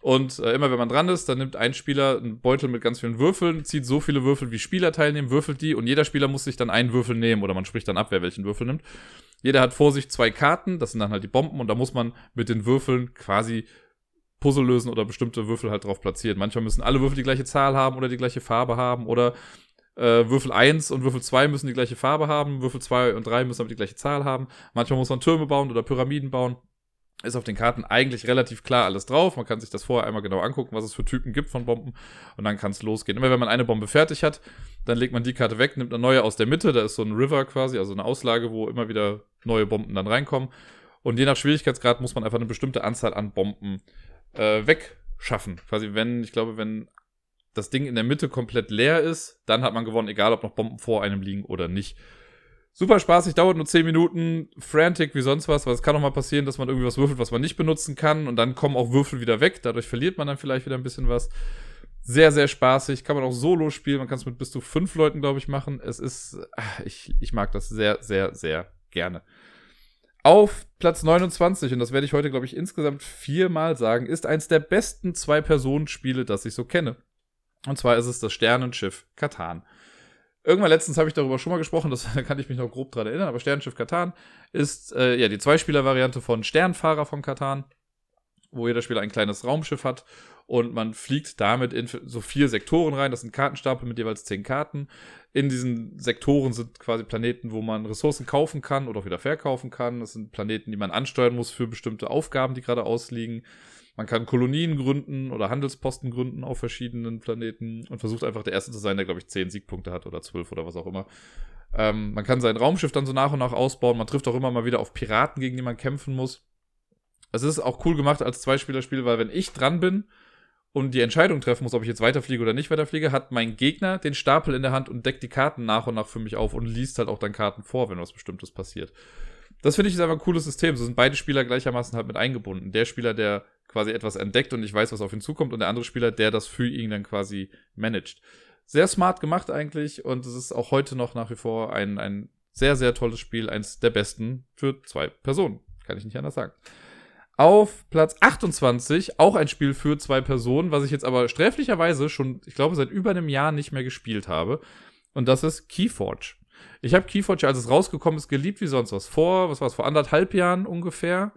Und äh, immer wenn man dran ist, dann nimmt ein Spieler einen Beutel mit ganz vielen Würfeln, zieht so viele Würfel, wie Spieler teilnehmen, würfelt die und jeder Spieler muss sich dann einen Würfel nehmen oder man spricht dann ab, wer welchen Würfel nimmt. Jeder hat vor sich zwei Karten, das sind dann halt die Bomben und da muss man mit den Würfeln quasi Puzzle lösen oder bestimmte Würfel halt drauf platzieren. Manchmal müssen alle Würfel die gleiche Zahl haben oder die gleiche Farbe haben oder äh, Würfel 1 und Würfel 2 müssen die gleiche Farbe haben, Würfel 2 und 3 müssen aber die gleiche Zahl haben. Manchmal muss man Türme bauen oder Pyramiden bauen ist auf den Karten eigentlich relativ klar alles drauf. Man kann sich das vorher einmal genau angucken, was es für Typen gibt von Bomben und dann kann es losgehen. Immer wenn man eine Bombe fertig hat, dann legt man die Karte weg, nimmt eine neue aus der Mitte, da ist so ein River quasi, also eine Auslage, wo immer wieder neue Bomben dann reinkommen. Und je nach Schwierigkeitsgrad muss man einfach eine bestimmte Anzahl an Bomben äh, wegschaffen. Quasi, wenn, ich glaube, wenn das Ding in der Mitte komplett leer ist, dann hat man gewonnen, egal ob noch Bomben vor einem liegen oder nicht. Super spaßig, dauert nur 10 Minuten, frantic wie sonst was, weil es kann auch mal passieren, dass man irgendwie was würfelt, was man nicht benutzen kann und dann kommen auch Würfel wieder weg, dadurch verliert man dann vielleicht wieder ein bisschen was. Sehr, sehr spaßig, kann man auch solo spielen, man kann es mit bis zu fünf Leuten, glaube ich, machen. Es ist, ah, ich, ich mag das sehr, sehr, sehr gerne. Auf Platz 29, und das werde ich heute, glaube ich, insgesamt viermal sagen, ist eins der besten Zwei-Personen-Spiele, das ich so kenne. Und zwar ist es das Sternenschiff Katan. Irgendwann letztens habe ich darüber schon mal gesprochen, das, da kann ich mich noch grob dran erinnern, aber Sternenschiff Katan ist äh, ja die Zweispieler-Variante von Sternfahrer von Katan, wo jeder Spieler ein kleines Raumschiff hat und man fliegt damit in so vier Sektoren rein. Das sind Kartenstapel mit jeweils zehn Karten. In diesen Sektoren sind quasi Planeten, wo man Ressourcen kaufen kann oder auch wieder verkaufen kann. Das sind Planeten, die man ansteuern muss für bestimmte Aufgaben, die gerade ausliegen. Man kann Kolonien gründen oder Handelsposten gründen auf verschiedenen Planeten und versucht einfach der Erste zu sein, der, glaube ich, zehn Siegpunkte hat oder zwölf oder was auch immer. Ähm, man kann sein Raumschiff dann so nach und nach ausbauen. Man trifft auch immer mal wieder auf Piraten, gegen die man kämpfen muss. Es ist auch cool gemacht als Zweispielerspiel, weil wenn ich dran bin und die Entscheidung treffen muss, ob ich jetzt weiterfliege oder nicht weiterfliege, hat mein Gegner den Stapel in der Hand und deckt die Karten nach und nach für mich auf und liest halt auch dann Karten vor, wenn was Bestimmtes passiert. Das finde ich ist einfach ein cooles System. So sind beide Spieler gleichermaßen halt mit eingebunden. Der Spieler, der quasi etwas entdeckt und ich weiß, was auf ihn zukommt, und der andere Spieler, der das für ihn dann quasi managt. Sehr smart gemacht eigentlich und es ist auch heute noch nach wie vor ein, ein sehr, sehr tolles Spiel, eins der besten für zwei Personen. Kann ich nicht anders sagen. Auf Platz 28 auch ein Spiel für zwei Personen, was ich jetzt aber sträflicherweise schon, ich glaube, seit über einem Jahr nicht mehr gespielt habe. Und das ist Keyforge. Ich habe Keyforge, als es rausgekommen ist, geliebt wie sonst was. Vor, was war es, vor anderthalb Jahren ungefähr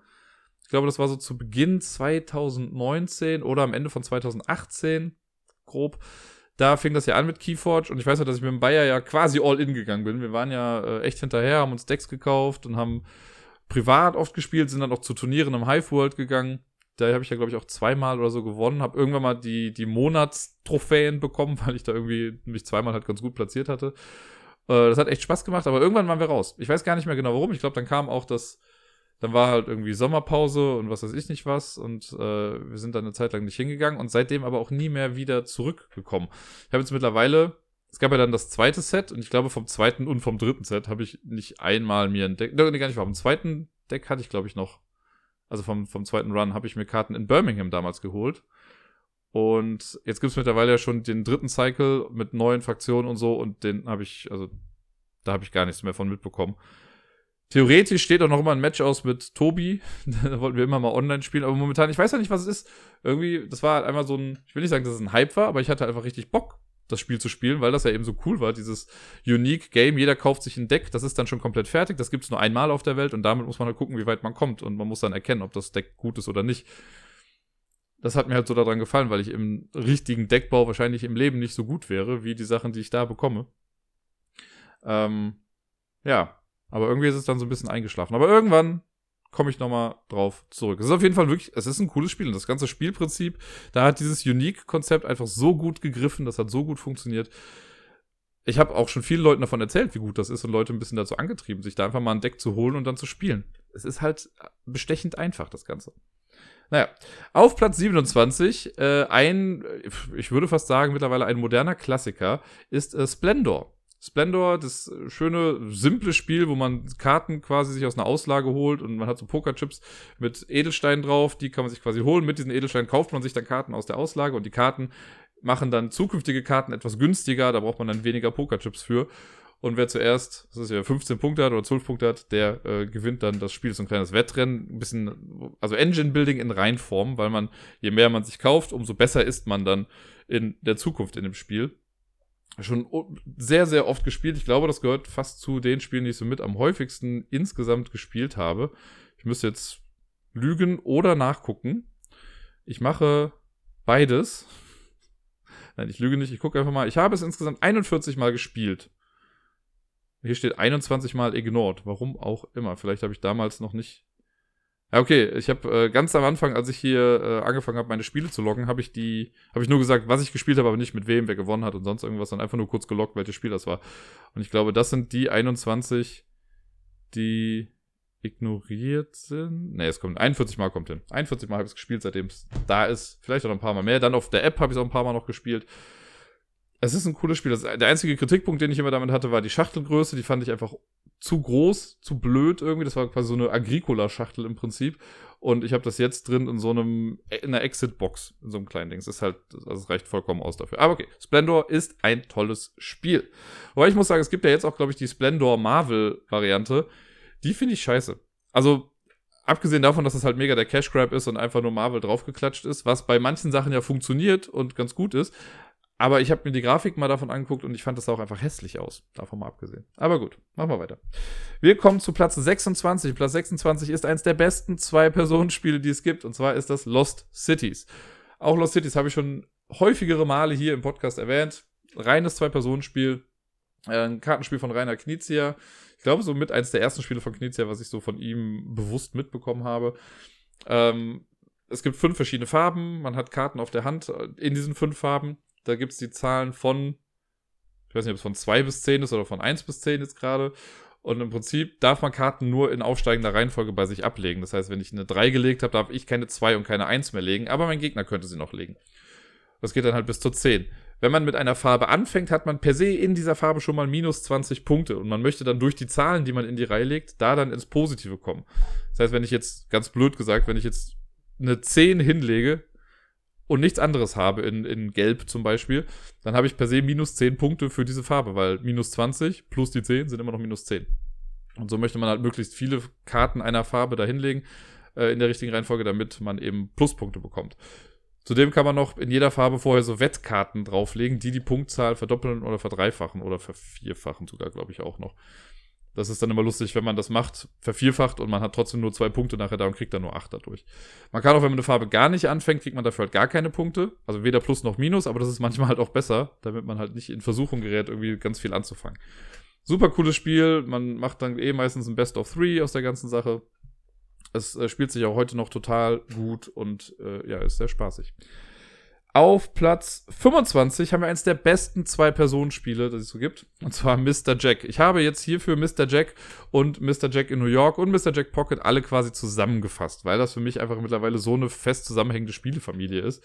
ich glaube, das war so zu Beginn 2019 oder am Ende von 2018, grob. Da fing das ja an mit Keyforge und ich weiß ja, dass ich mit dem Bayer ja quasi all in gegangen bin. Wir waren ja äh, echt hinterher, haben uns Decks gekauft und haben privat oft gespielt, sind dann auch zu Turnieren im Hive World gegangen. Da habe ich ja, glaube ich, auch zweimal oder so gewonnen. Habe irgendwann mal die, die Monatstrophäen bekommen, weil ich da irgendwie mich zweimal halt ganz gut platziert hatte. Äh, das hat echt Spaß gemacht, aber irgendwann waren wir raus. Ich weiß gar nicht mehr genau warum. Ich glaube, dann kam auch das, dann war halt irgendwie Sommerpause und was weiß ich nicht was. Und äh, wir sind dann eine Zeit lang nicht hingegangen und seitdem aber auch nie mehr wieder zurückgekommen. Ich habe jetzt mittlerweile es gab ja dann das zweite Set und ich glaube vom zweiten und vom dritten Set habe ich nicht einmal mir ein Deck, nee, gar nicht, vom zweiten Deck hatte ich glaube ich noch, also vom, vom zweiten Run habe ich mir Karten in Birmingham damals geholt. Und jetzt gibt es mittlerweile ja schon den dritten Cycle mit neuen Fraktionen und so und den habe ich, also da habe ich gar nichts mehr von mitbekommen. Theoretisch steht auch noch immer ein Match aus mit Tobi. da wollten wir immer mal online spielen. Aber momentan, ich weiß ja nicht, was es ist. Irgendwie, das war halt einmal so ein, ich will nicht sagen, dass es ein Hype war, aber ich hatte einfach richtig Bock das Spiel zu spielen, weil das ja eben so cool war, dieses Unique Game. Jeder kauft sich ein Deck, das ist dann schon komplett fertig, das gibt es nur einmal auf der Welt und damit muss man halt gucken, wie weit man kommt und man muss dann erkennen, ob das Deck gut ist oder nicht. Das hat mir halt so daran gefallen, weil ich im richtigen Deckbau wahrscheinlich im Leben nicht so gut wäre, wie die Sachen, die ich da bekomme. Ähm, ja, aber irgendwie ist es dann so ein bisschen eingeschlafen. Aber irgendwann komme ich nochmal drauf zurück. Es ist auf jeden Fall wirklich, es ist ein cooles Spiel und das ganze Spielprinzip, da hat dieses Unique-Konzept einfach so gut gegriffen, das hat so gut funktioniert. Ich habe auch schon vielen Leuten davon erzählt, wie gut das ist und Leute ein bisschen dazu angetrieben, sich da einfach mal ein Deck zu holen und dann zu spielen. Es ist halt bestechend einfach, das Ganze. Naja, auf Platz 27, äh, ein, ich würde fast sagen, mittlerweile ein moderner Klassiker, ist äh, Splendor. Splendor, das schöne, simple Spiel, wo man Karten quasi sich aus einer Auslage holt und man hat so Pokerchips mit Edelsteinen drauf, die kann man sich quasi holen. Mit diesen Edelsteinen kauft man sich dann Karten aus der Auslage und die Karten machen dann zukünftige Karten etwas günstiger, da braucht man dann weniger Pokerchips für. Und wer zuerst, das ist ja 15 Punkte hat oder 12 Punkte hat, der äh, gewinnt dann das Spiel. So ein kleines Wettrennen, ein bisschen, also Engine-Building in Reinform, weil man, je mehr man sich kauft, umso besser ist man dann in der Zukunft in dem Spiel schon sehr, sehr oft gespielt. Ich glaube, das gehört fast zu den Spielen, die ich so mit am häufigsten insgesamt gespielt habe. Ich müsste jetzt lügen oder nachgucken. Ich mache beides. Nein, ich lüge nicht. Ich gucke einfach mal. Ich habe es insgesamt 41 Mal gespielt. Hier steht 21 Mal ignored. Warum auch immer. Vielleicht habe ich damals noch nicht ja, okay, ich habe äh, ganz am Anfang, als ich hier äh, angefangen habe, meine Spiele zu loggen, habe ich die, habe ich nur gesagt, was ich gespielt habe, aber nicht mit wem, wer gewonnen hat und sonst irgendwas, dann einfach nur kurz geloggt, welches Spiel das war. Und ich glaube, das sind die 21, die ignoriert sind. Ne, es kommt 41 Mal kommt hin. 41 Mal habe ich es gespielt, seitdem es da ist. Vielleicht auch noch ein paar Mal mehr. Dann auf der App habe ich es auch ein paar Mal noch gespielt. Es ist ein cooles Spiel. Das, der einzige Kritikpunkt, den ich immer damit hatte, war die Schachtelgröße. Die fand ich einfach zu groß, zu blöd irgendwie. Das war quasi so eine Agricola-Schachtel im Prinzip. Und ich habe das jetzt drin in so einem, in einer Exit-Box, in so einem kleinen Ding. Das ist halt, das reicht vollkommen aus dafür. Aber okay, Splendor ist ein tolles Spiel. Wobei ich muss sagen, es gibt ja jetzt auch, glaube ich, die Splendor Marvel-Variante. Die finde ich scheiße. Also, abgesehen davon, dass es halt mega der Cash Grab ist und einfach nur Marvel draufgeklatscht ist, was bei manchen Sachen ja funktioniert und ganz gut ist, aber ich habe mir die Grafik mal davon angeguckt und ich fand das auch einfach hässlich aus. Davon mal abgesehen. Aber gut, machen wir weiter. Wir kommen zu Platz 26. Platz 26 ist eins der besten Zwei-Personen-Spiele, die es gibt. Und zwar ist das Lost Cities. Auch Lost Cities habe ich schon häufigere Male hier im Podcast erwähnt. Reines Zwei-Personen-Spiel. Äh, ein Kartenspiel von Rainer Knizia. Ich glaube, so mit eins der ersten Spiele von Knizia, was ich so von ihm bewusst mitbekommen habe. Ähm, es gibt fünf verschiedene Farben. Man hat Karten auf der Hand in diesen fünf Farben. Da gibt es die Zahlen von, ich weiß nicht, ob es von 2 bis 10 ist oder von 1 bis 10 jetzt gerade. Und im Prinzip darf man Karten nur in aufsteigender Reihenfolge bei sich ablegen. Das heißt, wenn ich eine 3 gelegt habe, darf ich keine 2 und keine 1 mehr legen, aber mein Gegner könnte sie noch legen. Das geht dann halt bis zur 10. Wenn man mit einer Farbe anfängt, hat man per se in dieser Farbe schon mal minus 20 Punkte und man möchte dann durch die Zahlen, die man in die Reihe legt, da dann ins Positive kommen. Das heißt, wenn ich jetzt, ganz blöd gesagt, wenn ich jetzt eine 10 hinlege, und nichts anderes habe, in, in Gelb zum Beispiel, dann habe ich per se minus 10 Punkte für diese Farbe, weil minus 20 plus die 10 sind immer noch minus 10. Und so möchte man halt möglichst viele Karten einer Farbe dahinlegen, äh, in der richtigen Reihenfolge, damit man eben Pluspunkte bekommt. Zudem kann man noch in jeder Farbe vorher so Wettkarten drauflegen, die die Punktzahl verdoppeln oder verdreifachen oder vervierfachen sogar, glaube ich, auch noch. Das ist dann immer lustig, wenn man das macht, vervierfacht und man hat trotzdem nur zwei Punkte nachher da und kriegt dann nur acht dadurch. Man kann auch, wenn man eine Farbe gar nicht anfängt, kriegt man dafür halt gar keine Punkte. Also weder Plus noch Minus, aber das ist manchmal halt auch besser, damit man halt nicht in Versuchung gerät, irgendwie ganz viel anzufangen. Super cooles Spiel. Man macht dann eh meistens ein Best of Three aus der ganzen Sache. Es äh, spielt sich auch heute noch total gut und äh, ja, ist sehr spaßig. Auf Platz 25 haben wir eins der besten Zwei-Personen-Spiele, das es so gibt. Und zwar Mr. Jack. Ich habe jetzt hierfür Mr. Jack und Mr. Jack in New York und Mr. Jack Pocket alle quasi zusammengefasst, weil das für mich einfach mittlerweile so eine fest zusammenhängende Spielefamilie ist.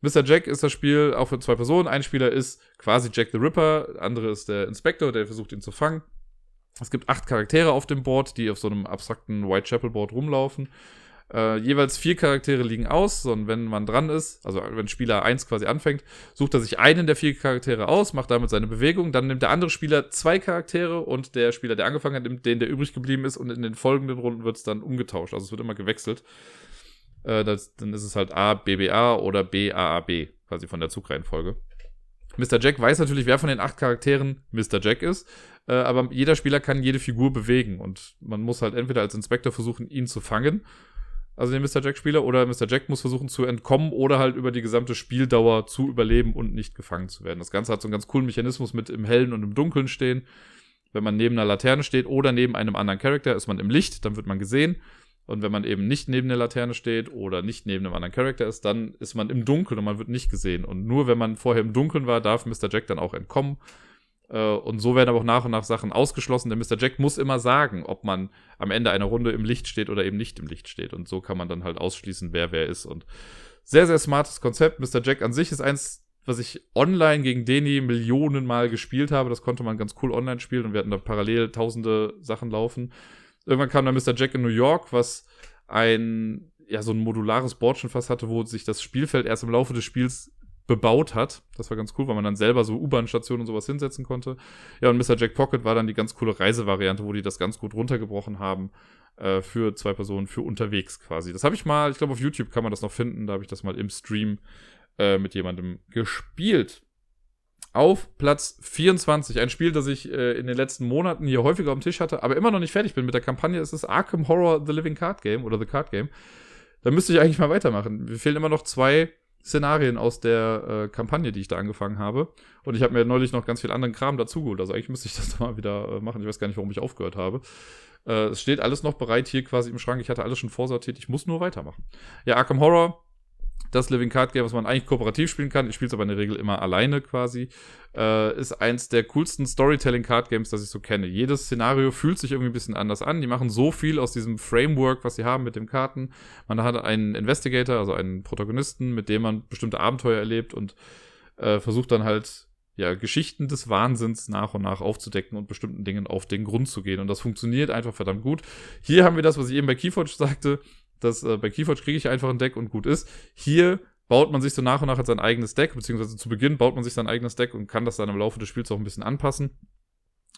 Mr. Jack ist das Spiel auch für zwei Personen. Ein Spieler ist quasi Jack the Ripper, der andere ist der Inspector, der versucht ihn zu fangen. Es gibt acht Charaktere auf dem Board, die auf so einem abstrakten Whitechapel-Board rumlaufen. Äh, jeweils vier Charaktere liegen aus, und wenn man dran ist, also wenn Spieler 1 quasi anfängt, sucht er sich einen der vier Charaktere aus, macht damit seine Bewegung, dann nimmt der andere Spieler zwei Charaktere und der Spieler, der angefangen hat, nimmt den, der übrig geblieben ist und in den folgenden Runden wird es dann umgetauscht. Also es wird immer gewechselt. Äh, das, dann ist es halt A, BBA oder B, AAB, quasi von der Zugreihenfolge. Mr. Jack weiß natürlich, wer von den acht Charakteren Mr. Jack ist, äh, aber jeder Spieler kann jede Figur bewegen und man muss halt entweder als Inspektor versuchen, ihn zu fangen also den Mr. Jack-Spieler, oder Mr. Jack muss versuchen zu entkommen oder halt über die gesamte Spieldauer zu überleben und nicht gefangen zu werden. Das Ganze hat so einen ganz coolen Mechanismus mit im Hellen und im Dunkeln stehen. Wenn man neben einer Laterne steht oder neben einem anderen Charakter, ist man im Licht, dann wird man gesehen. Und wenn man eben nicht neben der Laterne steht oder nicht neben einem anderen Charakter ist, dann ist man im Dunkeln und man wird nicht gesehen. Und nur wenn man vorher im Dunkeln war, darf Mr. Jack dann auch entkommen. Äh, und so werden aber auch nach und nach Sachen ausgeschlossen, denn Mr. Jack muss immer sagen, ob man am Ende einer Runde im Licht steht oder eben nicht im Licht steht. Und so kann man dann halt ausschließen, wer wer ist. Und sehr, sehr smartes Konzept. Mr. Jack an sich ist eins, was ich online gegen Deni Millionen Mal gespielt habe. Das konnte man ganz cool online spielen und wir hatten da parallel tausende Sachen laufen. Irgendwann kam dann Mr. Jack in New York, was ein, ja, so ein modulares Board schon fast hatte, wo sich das Spielfeld erst im Laufe des Spiels bebaut hat. Das war ganz cool, weil man dann selber so U-Bahn-Stationen und sowas hinsetzen konnte. Ja, und Mr. Jack Pocket war dann die ganz coole Reisevariante, wo die das ganz gut runtergebrochen haben äh, für zwei Personen, für unterwegs quasi. Das habe ich mal, ich glaube auf YouTube kann man das noch finden, da habe ich das mal im Stream äh, mit jemandem gespielt. Auf Platz 24, ein Spiel, das ich äh, in den letzten Monaten hier häufiger am Tisch hatte, aber immer noch nicht fertig bin mit der Kampagne, ist das Arkham Horror The Living Card Game oder The Card Game. Da müsste ich eigentlich mal weitermachen. Mir fehlen immer noch zwei Szenarien aus der äh, Kampagne, die ich da angefangen habe. Und ich habe mir neulich noch ganz viel anderen Kram dazugeholt. Also eigentlich müsste ich das mal wieder äh, machen. Ich weiß gar nicht, warum ich aufgehört habe. Äh, es steht alles noch bereit hier quasi im Schrank. Ich hatte alles schon vorsortiert. Ich muss nur weitermachen. Ja, Arkham Horror das Living Card Game, was man eigentlich kooperativ spielen kann, ich spiele es aber in der Regel immer alleine quasi, äh, ist eins der coolsten Storytelling Card Games, das ich so kenne. Jedes Szenario fühlt sich irgendwie ein bisschen anders an. Die machen so viel aus diesem Framework, was sie haben mit den Karten. Man hat einen Investigator, also einen Protagonisten, mit dem man bestimmte Abenteuer erlebt und äh, versucht dann halt ja, Geschichten des Wahnsinns nach und nach aufzudecken und bestimmten Dingen auf den Grund zu gehen. Und das funktioniert einfach verdammt gut. Hier haben wir das, was ich eben bei Keyforge sagte dass äh, bei Keyforge kriege ich einfach ein Deck und gut ist. Hier baut man sich so nach und nach sein eigenes Deck, beziehungsweise zu Beginn baut man sich sein eigenes Deck und kann das dann im Laufe des Spiels auch ein bisschen anpassen.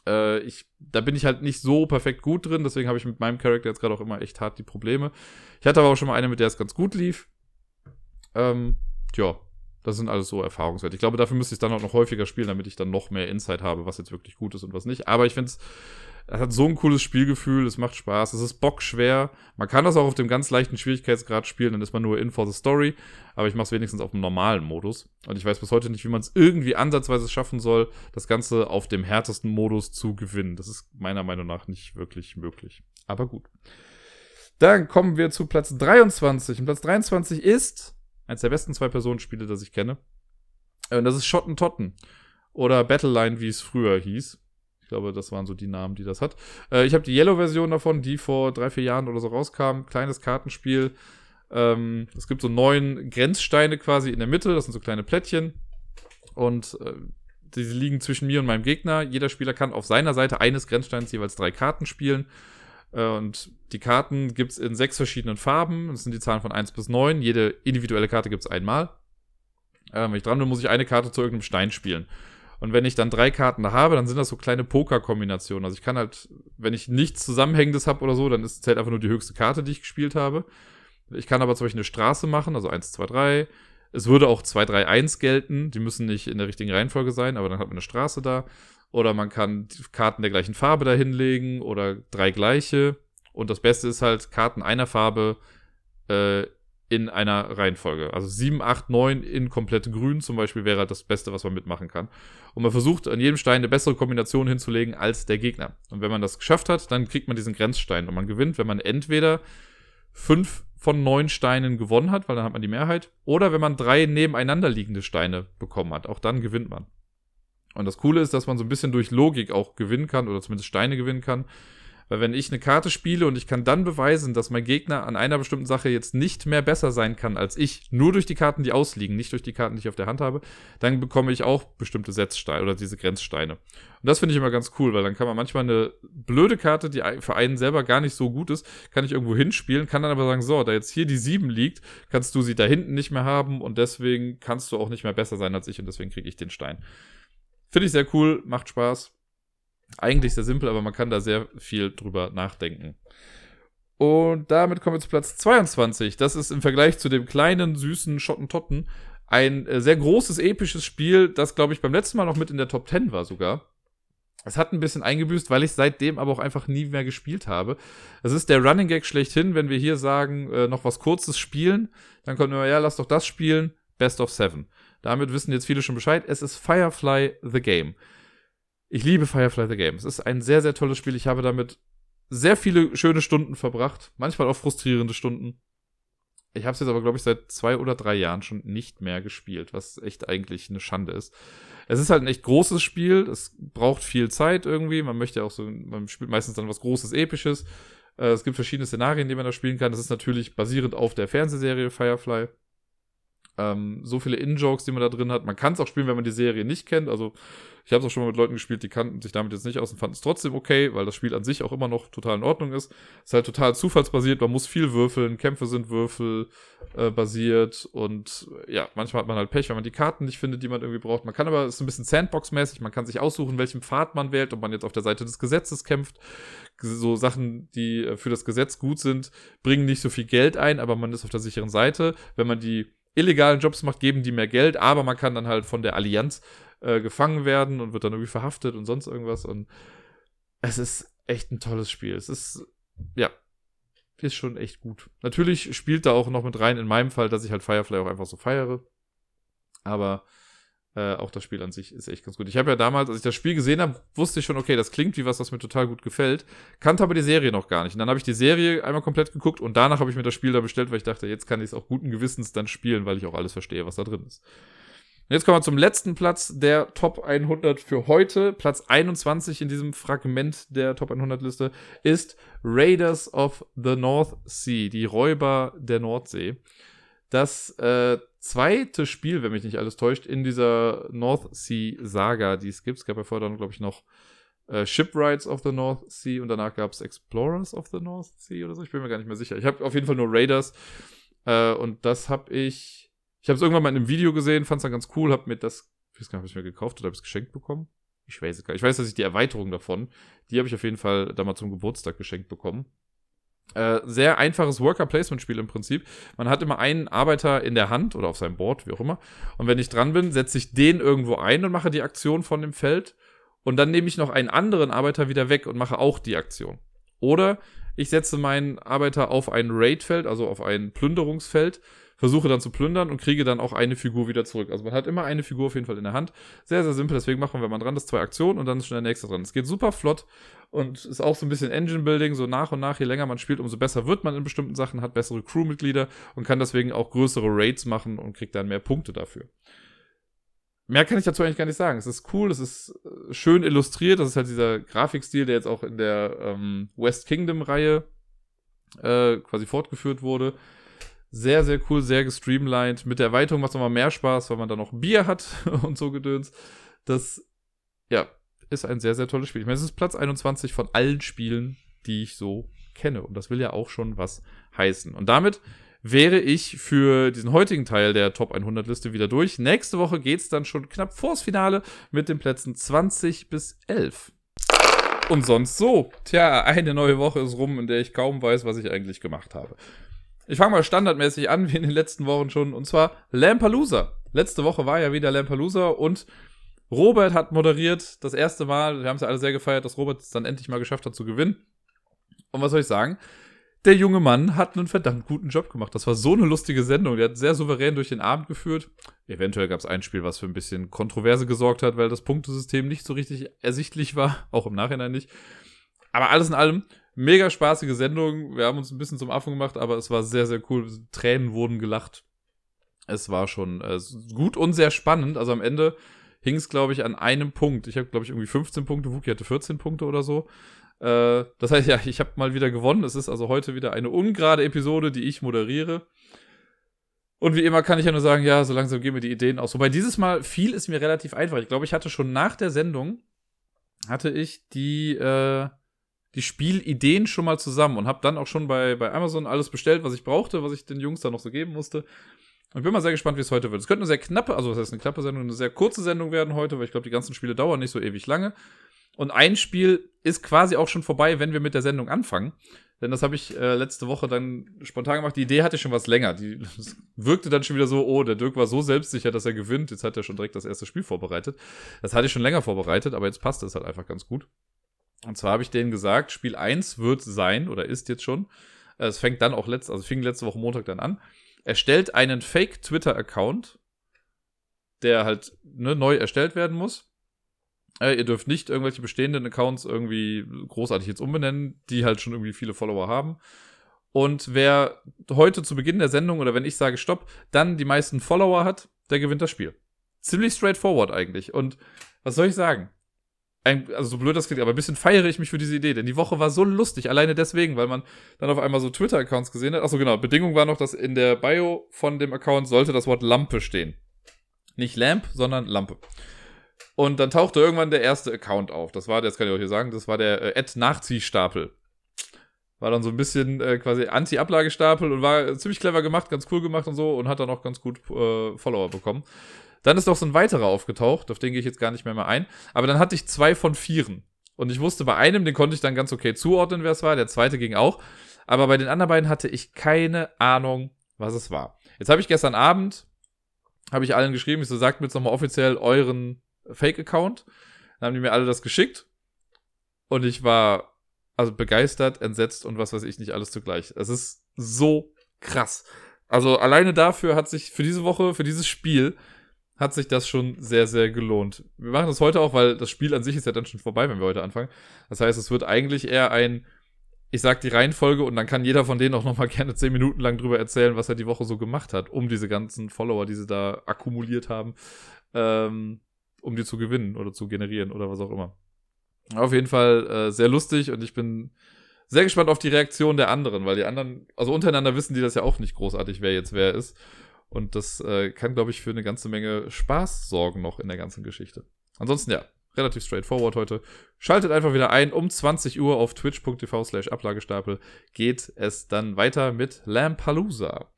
Äh, ich, da bin ich halt nicht so perfekt gut drin, deswegen habe ich mit meinem Charakter jetzt gerade auch immer echt hart die Probleme. Ich hatte aber auch schon mal eine, mit der es ganz gut lief. Ähm, tja, das sind alles so Erfahrungswerte. Ich glaube, dafür müsste ich dann auch noch häufiger spielen, damit ich dann noch mehr Insight habe, was jetzt wirklich gut ist und was nicht. Aber ich finde es es hat so ein cooles Spielgefühl, es macht Spaß, es ist bockschwer. Man kann das auch auf dem ganz leichten Schwierigkeitsgrad spielen, dann ist man nur in for the story. Aber ich mache es wenigstens auf dem normalen Modus. Und ich weiß bis heute nicht, wie man es irgendwie ansatzweise schaffen soll, das Ganze auf dem härtesten Modus zu gewinnen. Das ist meiner Meinung nach nicht wirklich möglich. Aber gut. Dann kommen wir zu Platz 23. Und Platz 23 ist eines der besten Zwei-Personen-Spiele, das ich kenne. Und das ist Schotten Totten. Oder Battleline, wie es früher hieß glaube, das waren so die Namen, die das hat. Äh, ich habe die Yellow-Version davon, die vor drei, vier Jahren oder so rauskam. Kleines Kartenspiel. Ähm, es gibt so neun Grenzsteine quasi in der Mitte. Das sind so kleine Plättchen. Und äh, die liegen zwischen mir und meinem Gegner. Jeder Spieler kann auf seiner Seite eines Grenzsteins jeweils drei Karten spielen. Äh, und die Karten gibt es in sechs verschiedenen Farben. Das sind die Zahlen von 1 bis 9. Jede individuelle Karte gibt es einmal. Äh, wenn ich dran bin, muss ich eine Karte zu irgendeinem Stein spielen. Und wenn ich dann drei Karten da habe, dann sind das so kleine Poker-Kombinationen. Also ich kann halt, wenn ich nichts Zusammenhängendes habe oder so, dann ist es halt einfach nur die höchste Karte, die ich gespielt habe. Ich kann aber zum Beispiel eine Straße machen, also 1, 2, 3. Es würde auch 2, 3, 1 gelten. Die müssen nicht in der richtigen Reihenfolge sein, aber dann hat man eine Straße da. Oder man kann Karten der gleichen Farbe da hinlegen oder drei gleiche. Und das Beste ist halt Karten einer Farbe äh, in einer Reihenfolge. Also 7, 8, 9 in komplett grün zum Beispiel wäre halt das Beste, was man mitmachen kann. Und man versucht an jedem Stein eine bessere Kombination hinzulegen als der Gegner. Und wenn man das geschafft hat, dann kriegt man diesen Grenzstein und man gewinnt, wenn man entweder fünf von neun Steinen gewonnen hat, weil dann hat man die Mehrheit. Oder wenn man drei nebeneinander liegende Steine bekommen hat. Auch dann gewinnt man. Und das Coole ist, dass man so ein bisschen durch Logik auch gewinnen kann oder zumindest Steine gewinnen kann. Weil wenn ich eine Karte spiele und ich kann dann beweisen, dass mein Gegner an einer bestimmten Sache jetzt nicht mehr besser sein kann als ich, nur durch die Karten, die ausliegen, nicht durch die Karten, die ich auf der Hand habe, dann bekomme ich auch bestimmte Setzsteine oder diese Grenzsteine. Und das finde ich immer ganz cool, weil dann kann man manchmal eine blöde Karte, die für einen selber gar nicht so gut ist, kann ich irgendwo hinspielen, kann dann aber sagen, so, da jetzt hier die 7 liegt, kannst du sie da hinten nicht mehr haben und deswegen kannst du auch nicht mehr besser sein als ich und deswegen kriege ich den Stein. Finde ich sehr cool, macht Spaß. Eigentlich sehr simpel, aber man kann da sehr viel drüber nachdenken. Und damit kommen wir zu Platz 22. Das ist im Vergleich zu dem kleinen, süßen Schottentotten ein äh, sehr großes, episches Spiel, das, glaube ich, beim letzten Mal noch mit in der Top 10 war sogar. Es hat ein bisschen eingebüßt, weil ich seitdem aber auch einfach nie mehr gespielt habe. Es ist der Running Gag schlechthin, wenn wir hier sagen, äh, noch was Kurzes spielen, dann kommt immer, ja, lass doch das spielen, Best of Seven. Damit wissen jetzt viele schon Bescheid. Es ist Firefly the Game. Ich liebe Firefly the Game. Es ist ein sehr, sehr tolles Spiel. Ich habe damit sehr viele schöne Stunden verbracht. Manchmal auch frustrierende Stunden. Ich habe es jetzt aber, glaube ich, seit zwei oder drei Jahren schon nicht mehr gespielt, was echt eigentlich eine Schande ist. Es ist halt ein echt großes Spiel. Es braucht viel Zeit irgendwie. Man möchte auch so, man spielt meistens dann was Großes, Episches. Äh, es gibt verschiedene Szenarien, die man da spielen kann. Das ist natürlich basierend auf der Fernsehserie Firefly. Ähm, so viele In-Jokes, die man da drin hat. Man kann es auch spielen, wenn man die Serie nicht kennt. Also ich habe es auch schon mal mit Leuten gespielt, die kannten sich damit jetzt nicht aus und fanden es trotzdem okay, weil das Spiel an sich auch immer noch total in Ordnung ist. Es ist halt total zufallsbasiert, man muss viel würfeln, Kämpfe sind würfelbasiert äh, und ja, manchmal hat man halt Pech, wenn man die Karten nicht findet, die man irgendwie braucht. Man kann aber, es ist ein bisschen Sandbox-mäßig, man kann sich aussuchen, welchen Pfad man wählt, ob man jetzt auf der Seite des Gesetzes kämpft. So Sachen, die äh, für das Gesetz gut sind, bringen nicht so viel Geld ein, aber man ist auf der sicheren Seite. Wenn man die illegalen Jobs macht, geben die mehr Geld, aber man kann dann halt von der Allianz äh, gefangen werden und wird dann irgendwie verhaftet und sonst irgendwas. Und es ist echt ein tolles Spiel. Es ist, ja, ist schon echt gut. Natürlich spielt da auch noch mit rein, in meinem Fall, dass ich halt Firefly auch einfach so feiere. Aber äh, auch das Spiel an sich ist echt ganz gut. Ich habe ja damals, als ich das Spiel gesehen habe, wusste ich schon, okay, das klingt wie was, was mir total gut gefällt. Kannte aber die Serie noch gar nicht. Und dann habe ich die Serie einmal komplett geguckt und danach habe ich mir das Spiel da bestellt, weil ich dachte, jetzt kann ich es auch guten Gewissens dann spielen, weil ich auch alles verstehe, was da drin ist. Und jetzt kommen wir zum letzten Platz der Top 100 für heute. Platz 21 in diesem Fragment der Top 100 Liste ist Raiders of the North Sea, die Räuber der Nordsee. Das äh, zweite Spiel, wenn mich nicht alles täuscht, in dieser North Sea Saga, die es gibt. Es gab ja vorher dann, glaube ich, noch äh, Shipwrights of the North Sea und danach gab es Explorers of the North Sea oder so. Ich bin mir gar nicht mehr sicher. Ich habe auf jeden Fall nur Raiders äh, und das habe ich ich habe es irgendwann mal in einem Video gesehen, fand es dann ganz cool, habe mir das, ich weiß gar nicht, ob ich mir gekauft oder habe es geschenkt bekommen. Ich weiß es gar nicht. Ich weiß, dass ich die Erweiterung davon, die habe ich auf jeden Fall da mal zum Geburtstag geschenkt bekommen. Äh, sehr einfaches Worker-Placement-Spiel im Prinzip. Man hat immer einen Arbeiter in der Hand oder auf seinem Board, wie auch immer. Und wenn ich dran bin, setze ich den irgendwo ein und mache die Aktion von dem Feld. Und dann nehme ich noch einen anderen Arbeiter wieder weg und mache auch die Aktion. Oder ich setze meinen Arbeiter auf ein Raid-Feld, also auf ein Plünderungsfeld versuche dann zu plündern und kriege dann auch eine Figur wieder zurück. Also man hat immer eine Figur auf jeden Fall in der Hand. Sehr, sehr simpel, deswegen machen wir mal dran, das zwei Aktionen und dann ist schon der nächste dran. Es geht super flott und ist auch so ein bisschen Engine-Building, so nach und nach, je länger man spielt, umso besser wird man in bestimmten Sachen, hat bessere Crewmitglieder und kann deswegen auch größere Raids machen und kriegt dann mehr Punkte dafür. Mehr kann ich dazu eigentlich gar nicht sagen. Es ist cool, es ist äh, schön illustriert, das ist halt dieser Grafikstil, der jetzt auch in der ähm, West Kingdom-Reihe äh, quasi fortgeführt wurde. Sehr, sehr cool, sehr gestreamlined. Mit der Erweiterung macht es nochmal mehr Spaß, weil man dann noch Bier hat und so gedöns. Das, ja, ist ein sehr, sehr tolles Spiel. Ich meine, es ist Platz 21 von allen Spielen, die ich so kenne. Und das will ja auch schon was heißen. Und damit wäre ich für diesen heutigen Teil der Top 100 Liste wieder durch. Nächste Woche geht es dann schon knapp vors Finale mit den Plätzen 20 bis 11. Und sonst so. Tja, eine neue Woche ist rum, in der ich kaum weiß, was ich eigentlich gemacht habe. Ich fange mal standardmäßig an, wie in den letzten Wochen schon, und zwar Lampalooza. Letzte Woche war ja wieder Lampalooza und Robert hat moderiert, das erste Mal. Wir haben es ja alle sehr gefeiert, dass Robert es dann endlich mal geschafft hat zu gewinnen. Und was soll ich sagen? Der junge Mann hat einen verdammt guten Job gemacht. Das war so eine lustige Sendung. Der hat sehr souverän durch den Abend geführt. Eventuell gab es ein Spiel, was für ein bisschen Kontroverse gesorgt hat, weil das Punktesystem nicht so richtig ersichtlich war. Auch im Nachhinein nicht. Aber alles in allem Mega spaßige Sendung. Wir haben uns ein bisschen zum Affen gemacht, aber es war sehr, sehr cool. Tränen wurden gelacht. Es war schon äh, gut und sehr spannend. Also am Ende hing es, glaube ich, an einem Punkt. Ich habe, glaube ich, irgendwie 15 Punkte, Wookie hatte 14 Punkte oder so. Äh, das heißt, ja, ich habe mal wieder gewonnen. Es ist also heute wieder eine ungerade Episode, die ich moderiere. Und wie immer kann ich ja nur sagen, ja, so langsam gehen mir die Ideen aus. Wobei dieses Mal fiel es mir relativ einfach. Ich glaube, ich hatte schon nach der Sendung, hatte ich die, äh, die Spielideen schon mal zusammen und habe dann auch schon bei, bei Amazon alles bestellt, was ich brauchte, was ich den Jungs da noch so geben musste. Und ich bin mal sehr gespannt, wie es heute wird. Es könnte eine sehr knappe, also was heißt eine knappe Sendung, eine sehr kurze Sendung werden heute, weil ich glaube, die ganzen Spiele dauern nicht so ewig lange. Und ein Spiel ist quasi auch schon vorbei, wenn wir mit der Sendung anfangen. Denn das habe ich äh, letzte Woche dann spontan gemacht. Die Idee hatte ich schon was länger. Die wirkte dann schon wieder so, oh, der Dirk war so selbstsicher, dass er gewinnt. Jetzt hat er schon direkt das erste Spiel vorbereitet. Das hatte ich schon länger vorbereitet, aber jetzt passt es halt einfach ganz gut. Und zwar habe ich denen gesagt, Spiel 1 wird sein oder ist jetzt schon. Es fängt dann auch letzt, also fing letzte Woche Montag dann an erstellt einen Fake-Twitter-Account, der halt ne, neu erstellt werden muss. Äh, ihr dürft nicht irgendwelche bestehenden Accounts irgendwie großartig jetzt umbenennen, die halt schon irgendwie viele Follower haben. Und wer heute zu Beginn der Sendung oder wenn ich sage Stopp, dann die meisten Follower hat, der gewinnt das Spiel. Ziemlich straightforward eigentlich. Und was soll ich sagen? Ein, also so blöd das klingt, aber ein bisschen feiere ich mich für diese Idee, denn die Woche war so lustig, alleine deswegen, weil man dann auf einmal so Twitter-Accounts gesehen hat. Achso, genau, Bedingung war noch, dass in der Bio von dem Account sollte das Wort Lampe stehen. Nicht Lamp, sondern Lampe. Und dann tauchte irgendwann der erste Account auf. Das war, das kann ich euch hier sagen, das war der äh, Nachziehstapel. War dann so ein bisschen äh, quasi Anti-Ablagestapel und war ziemlich clever gemacht, ganz cool gemacht und so und hat dann auch ganz gut äh, Follower bekommen. Dann ist noch so ein weiterer aufgetaucht, auf den gehe ich jetzt gar nicht mehr mal ein. Aber dann hatte ich zwei von vieren. Und ich wusste bei einem, den konnte ich dann ganz okay zuordnen, wer es war. Der zweite ging auch. Aber bei den anderen beiden hatte ich keine Ahnung, was es war. Jetzt habe ich gestern Abend, habe ich allen geschrieben, ich so, sagt mir jetzt nochmal offiziell euren Fake-Account. Dann haben die mir alle das geschickt. Und ich war also begeistert, entsetzt und was weiß ich nicht alles zugleich. Es ist so krass. Also alleine dafür hat sich für diese Woche, für dieses Spiel, hat sich das schon sehr, sehr gelohnt. Wir machen das heute auch, weil das Spiel an sich ist ja dann schon vorbei, wenn wir heute anfangen. Das heißt, es wird eigentlich eher ein, ich sag die Reihenfolge und dann kann jeder von denen auch nochmal gerne zehn Minuten lang drüber erzählen, was er die Woche so gemacht hat, um diese ganzen Follower, die sie da akkumuliert haben, ähm, um die zu gewinnen oder zu generieren oder was auch immer. Auf jeden Fall äh, sehr lustig und ich bin sehr gespannt auf die Reaktion der anderen, weil die anderen, also untereinander wissen die das ja auch nicht großartig, wer jetzt wer ist. Und das äh, kann, glaube ich, für eine ganze Menge Spaß sorgen noch in der ganzen Geschichte. Ansonsten ja, relativ straightforward heute. Schaltet einfach wieder ein. Um 20 Uhr auf twitch.tv slash Ablagestapel geht es dann weiter mit Lampalooza.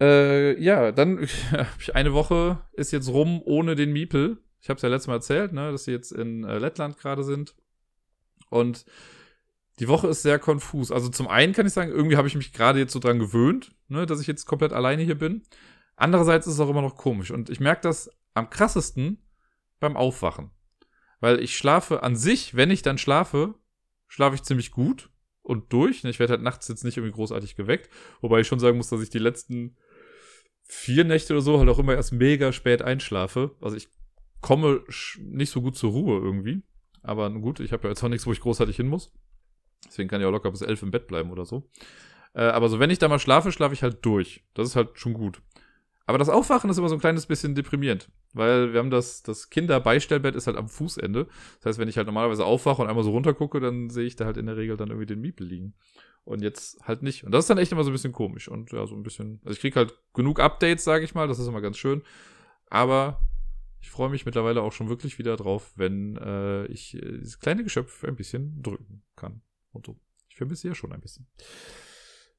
Äh, ja, dann eine Woche ist jetzt rum ohne den Miepel. Ich habe es ja letztes Mal erzählt, ne, dass sie jetzt in äh, Lettland gerade sind. Und die Woche ist sehr konfus. Also zum einen kann ich sagen, irgendwie habe ich mich gerade jetzt so dran gewöhnt, ne, dass ich jetzt komplett alleine hier bin. Andererseits ist es auch immer noch komisch. Und ich merke das am krassesten beim Aufwachen. Weil ich schlafe an sich, wenn ich dann schlafe, schlafe ich ziemlich gut und durch. Ich werde halt nachts jetzt nicht irgendwie großartig geweckt. Wobei ich schon sagen muss, dass ich die letzten vier Nächte oder so halt auch immer erst mega spät einschlafe. Also ich komme nicht so gut zur Ruhe irgendwie. Aber gut, ich habe ja jetzt auch nichts, wo ich großartig hin muss. Deswegen kann ich auch locker bis elf im Bett bleiben oder so. Äh, aber so, wenn ich da mal schlafe, schlafe ich halt durch. Das ist halt schon gut. Aber das Aufwachen ist immer so ein kleines bisschen deprimierend, weil wir haben das, das Kinderbeistellbett ist halt am Fußende. Das heißt, wenn ich halt normalerweise aufwache und einmal so runtergucke, dann sehe ich da halt in der Regel dann irgendwie den Miepel liegen. Und jetzt halt nicht. Und das ist dann echt immer so ein bisschen komisch. Und ja, so ein bisschen. Also ich kriege halt genug Updates, sage ich mal. Das ist immer ganz schön. Aber ich freue mich mittlerweile auch schon wirklich wieder drauf, wenn äh, ich äh, dieses kleine Geschöpf ein bisschen drücken kann. Und so. Ich vermisse ja schon ein bisschen.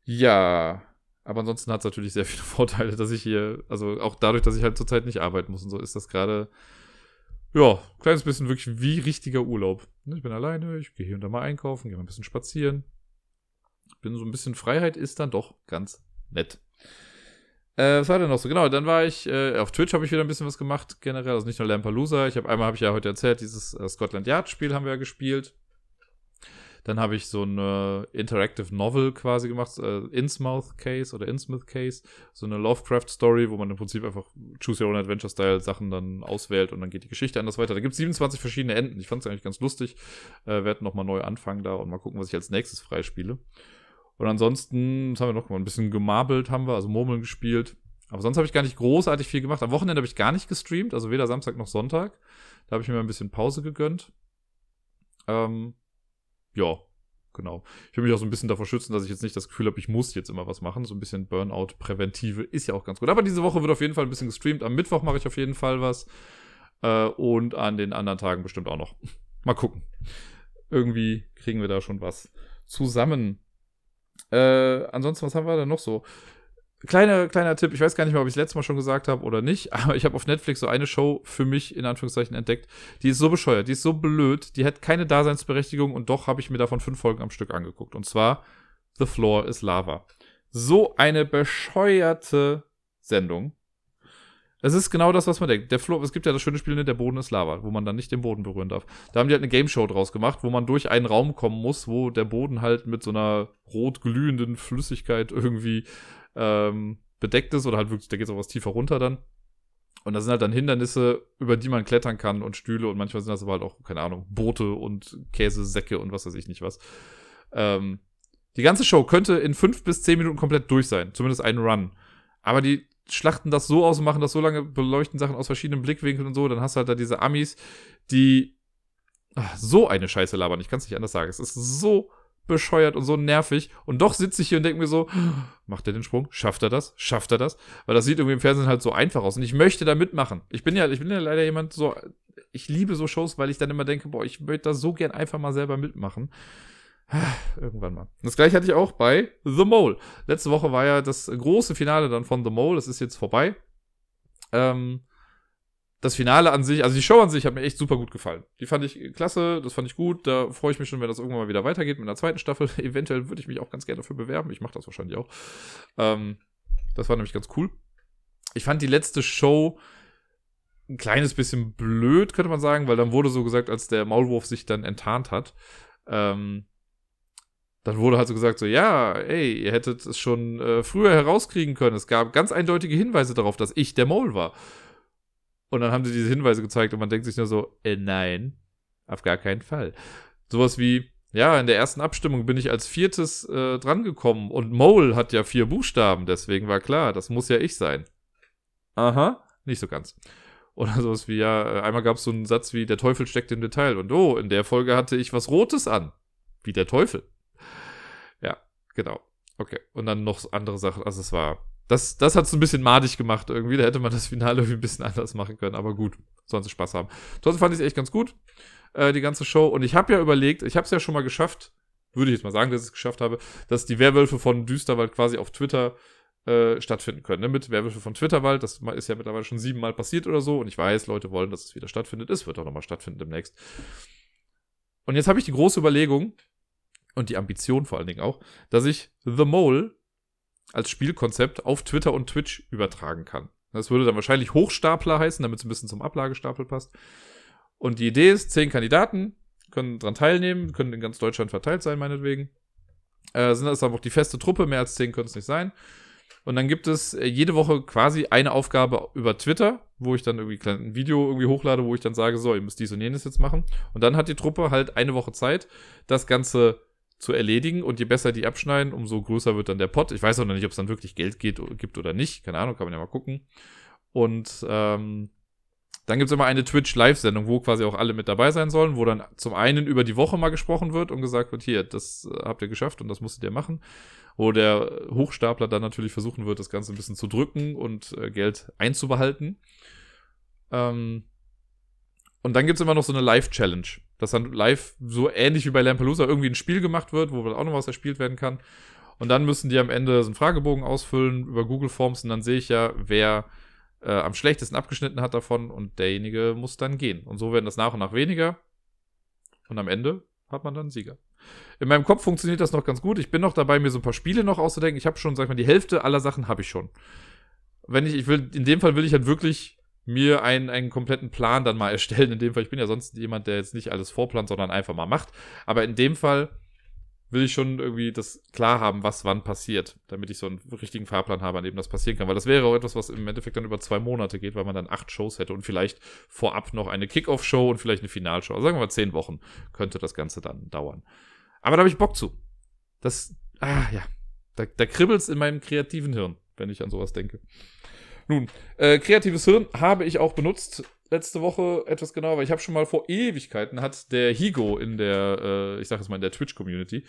Ja, aber ansonsten hat es natürlich sehr viele Vorteile, dass ich hier, also auch dadurch, dass ich halt zurzeit nicht arbeiten muss und so, ist das gerade, ja, kleines bisschen wirklich wie richtiger Urlaub. Ich bin alleine, ich gehe hier und da mal einkaufen, gehe mal ein bisschen spazieren. Bin so ein bisschen Freiheit ist dann doch ganz nett. Äh, was war denn noch so? Genau, dann war ich, äh, auf Twitch habe ich wieder ein bisschen was gemacht, generell, also nicht nur Lampalooza. Ich habe einmal, habe ich ja heute erzählt, dieses äh, Scotland Yard Spiel haben wir ja gespielt. Dann habe ich so eine Interactive Novel quasi gemacht, äh, Innsmouth Case oder Innsmouth Case. So eine Lovecraft-Story, wo man im Prinzip einfach Choose Your Own Adventure-Style Sachen dann auswählt und dann geht die Geschichte anders weiter. Da gibt es 27 verschiedene Enden. Ich fand es eigentlich ganz lustig. Äh, werden nochmal neu anfangen da und mal gucken, was ich als nächstes freispiele. Und ansonsten, was haben wir noch gemacht? Ein bisschen gemarbelt haben wir, also Murmeln gespielt. Aber sonst habe ich gar nicht großartig viel gemacht. Am Wochenende habe ich gar nicht gestreamt, also weder Samstag noch Sonntag. Da habe ich mir ein bisschen Pause gegönnt. Ähm, ja, genau. Ich will mich auch so ein bisschen davor schützen, dass ich jetzt nicht das Gefühl habe, ich muss jetzt immer was machen. So ein bisschen Burnout-Präventive ist ja auch ganz gut. Aber diese Woche wird auf jeden Fall ein bisschen gestreamt. Am Mittwoch mache ich auf jeden Fall was. Äh, und an den anderen Tagen bestimmt auch noch. Mal gucken. Irgendwie kriegen wir da schon was zusammen. Äh, ansonsten, was haben wir da noch so? Kleiner, kleiner Tipp, ich weiß gar nicht mehr, ob ich es letztes Mal schon gesagt habe oder nicht, aber ich habe auf Netflix so eine Show für mich in Anführungszeichen entdeckt. Die ist so bescheuert, die ist so blöd, die hat keine Daseinsberechtigung und doch habe ich mir davon fünf Folgen am Stück angeguckt. Und zwar The Floor is Lava. So eine bescheuerte Sendung. Es ist genau das, was man denkt. Der Floor, es gibt ja das schöne Spiel, ne, der Boden ist Lava, wo man dann nicht den Boden berühren darf. Da haben die halt eine Game Show draus gemacht, wo man durch einen Raum kommen muss, wo der Boden halt mit so einer rot glühenden Flüssigkeit irgendwie ähm, bedeckt ist oder halt wirklich, da geht es auch was tiefer runter dann. Und da sind halt dann Hindernisse, über die man klettern kann und Stühle und manchmal sind das aber halt auch, keine Ahnung, Boote und Käsesäcke und was weiß ich nicht was. Ähm, die ganze Show könnte in fünf bis zehn Minuten komplett durch sein, zumindest ein Run. Aber die schlachten das so aus und machen das so lange, beleuchten Sachen aus verschiedenen Blickwinkeln und so. Dann hast du halt da diese Amis, die ach, so eine Scheiße labern. Ich kann es nicht anders sagen. Es ist so bescheuert und so nervig. Und doch sitze ich hier und denke mir so, macht er den Sprung? Schafft er das? Schafft er das? Weil das sieht irgendwie im Fernsehen halt so einfach aus. Und ich möchte da mitmachen. Ich bin ja, ich bin ja leider jemand so, ich liebe so Shows, weil ich dann immer denke, boah, ich möchte da so gern einfach mal selber mitmachen. Irgendwann mal. Das gleiche hatte ich auch bei The Mole. Letzte Woche war ja das große Finale dann von The Mole. Das ist jetzt vorbei. Ähm, das Finale an sich, also die Show an sich hat mir echt super gut gefallen. Die fand ich klasse, das fand ich gut. Da freue ich mich schon, wenn das irgendwann mal wieder weitergeht mit einer zweiten Staffel. Eventuell würde ich mich auch ganz gerne dafür bewerben. Ich mache das wahrscheinlich auch. Ähm, das war nämlich ganz cool. Ich fand die letzte Show ein kleines bisschen blöd, könnte man sagen, weil dann wurde so gesagt, als der Maulwurf sich dann enttarnt hat, ähm, dann wurde halt so gesagt, so, ja, ey, ihr hättet es schon äh, früher herauskriegen können. Es gab ganz eindeutige Hinweise darauf, dass ich der Maul war. Und dann haben sie diese Hinweise gezeigt und man denkt sich nur so, äh, nein, auf gar keinen Fall. Sowas wie, ja, in der ersten Abstimmung bin ich als viertes äh, drangekommen und Mole hat ja vier Buchstaben, deswegen war klar, das muss ja ich sein. Aha, nicht so ganz. Oder sowas wie, ja, einmal gab es so einen Satz wie, der Teufel steckt im Detail und oh, in der Folge hatte ich was Rotes an. Wie der Teufel. Genau. Okay. Und dann noch andere Sachen. Also es war. Das, das hat es ein bisschen madig gemacht irgendwie. Da hätte man das Finale irgendwie ein bisschen anders machen können. Aber gut, sie Spaß haben. Trotzdem fand ich es echt ganz gut, äh, die ganze Show. Und ich habe ja überlegt, ich habe es ja schon mal geschafft, würde ich jetzt mal sagen, dass ich es geschafft habe, dass die Werwölfe von Düsterwald quasi auf Twitter äh, stattfinden können. Ne? Mit Werwölfe von Twitterwald. Das ist ja mittlerweile schon siebenmal passiert oder so. Und ich weiß, Leute wollen, dass es wieder stattfindet. Es wird auch nochmal stattfinden demnächst. Und jetzt habe ich die große Überlegung, und die Ambition vor allen Dingen auch, dass ich The Mole als Spielkonzept auf Twitter und Twitch übertragen kann. Das würde dann wahrscheinlich Hochstapler heißen, damit es ein bisschen zum Ablagestapel passt. Und die Idee ist, zehn Kandidaten können daran teilnehmen, können in ganz Deutschland verteilt sein, meinetwegen. Äh, sind das aber auch die feste Truppe, mehr als zehn können es nicht sein. Und dann gibt es äh, jede Woche quasi eine Aufgabe über Twitter, wo ich dann irgendwie ein Video irgendwie hochlade, wo ich dann sage, so, ihr müsst dies und jenes jetzt machen. Und dann hat die Truppe halt eine Woche Zeit, das Ganze zu erledigen und je besser die abschneiden, umso größer wird dann der Pot. Ich weiß auch noch nicht, ob es dann wirklich Geld geht, gibt oder nicht. Keine Ahnung, kann man ja mal gucken. Und ähm, dann gibt es immer eine Twitch-Live-Sendung, wo quasi auch alle mit dabei sein sollen, wo dann zum einen über die Woche mal gesprochen wird und gesagt wird, hier, das äh, habt ihr geschafft und das musstet ihr machen. Wo der Hochstapler dann natürlich versuchen wird, das Ganze ein bisschen zu drücken und äh, Geld einzubehalten. Ähm, und dann gibt es immer noch so eine Live-Challenge dass dann live so ähnlich wie bei Lampelusa irgendwie ein Spiel gemacht wird, wo auch noch was erspielt werden kann. Und dann müssen die am Ende so einen Fragebogen ausfüllen über Google Forms und dann sehe ich ja, wer äh, am schlechtesten abgeschnitten hat davon und derjenige muss dann gehen. Und so werden das nach und nach weniger. Und am Ende hat man dann einen Sieger. In meinem Kopf funktioniert das noch ganz gut. Ich bin noch dabei, mir so ein paar Spiele noch auszudenken. Ich habe schon, sag ich mal, die Hälfte aller Sachen habe ich schon. Wenn ich, ich will, in dem Fall will ich halt wirklich mir einen, einen kompletten Plan dann mal erstellen. In dem Fall, ich bin ja sonst jemand, der jetzt nicht alles vorplant, sondern einfach mal macht. Aber in dem Fall will ich schon irgendwie das klar haben, was wann passiert, damit ich so einen richtigen Fahrplan habe, an dem das passieren kann. Weil das wäre auch etwas, was im Endeffekt dann über zwei Monate geht, weil man dann acht Shows hätte und vielleicht vorab noch eine Kickoff-Show und vielleicht eine Finalshow. Also sagen wir mal zehn Wochen könnte das Ganze dann dauern. Aber da habe ich Bock zu. Das, ah ja, da, da kribbelt es in meinem kreativen Hirn, wenn ich an sowas denke. Nun, äh, kreatives Hirn habe ich auch benutzt letzte Woche etwas genauer, weil ich habe schon mal vor Ewigkeiten hat der Higo in der, äh, ich sage es mal in der Twitch-Community,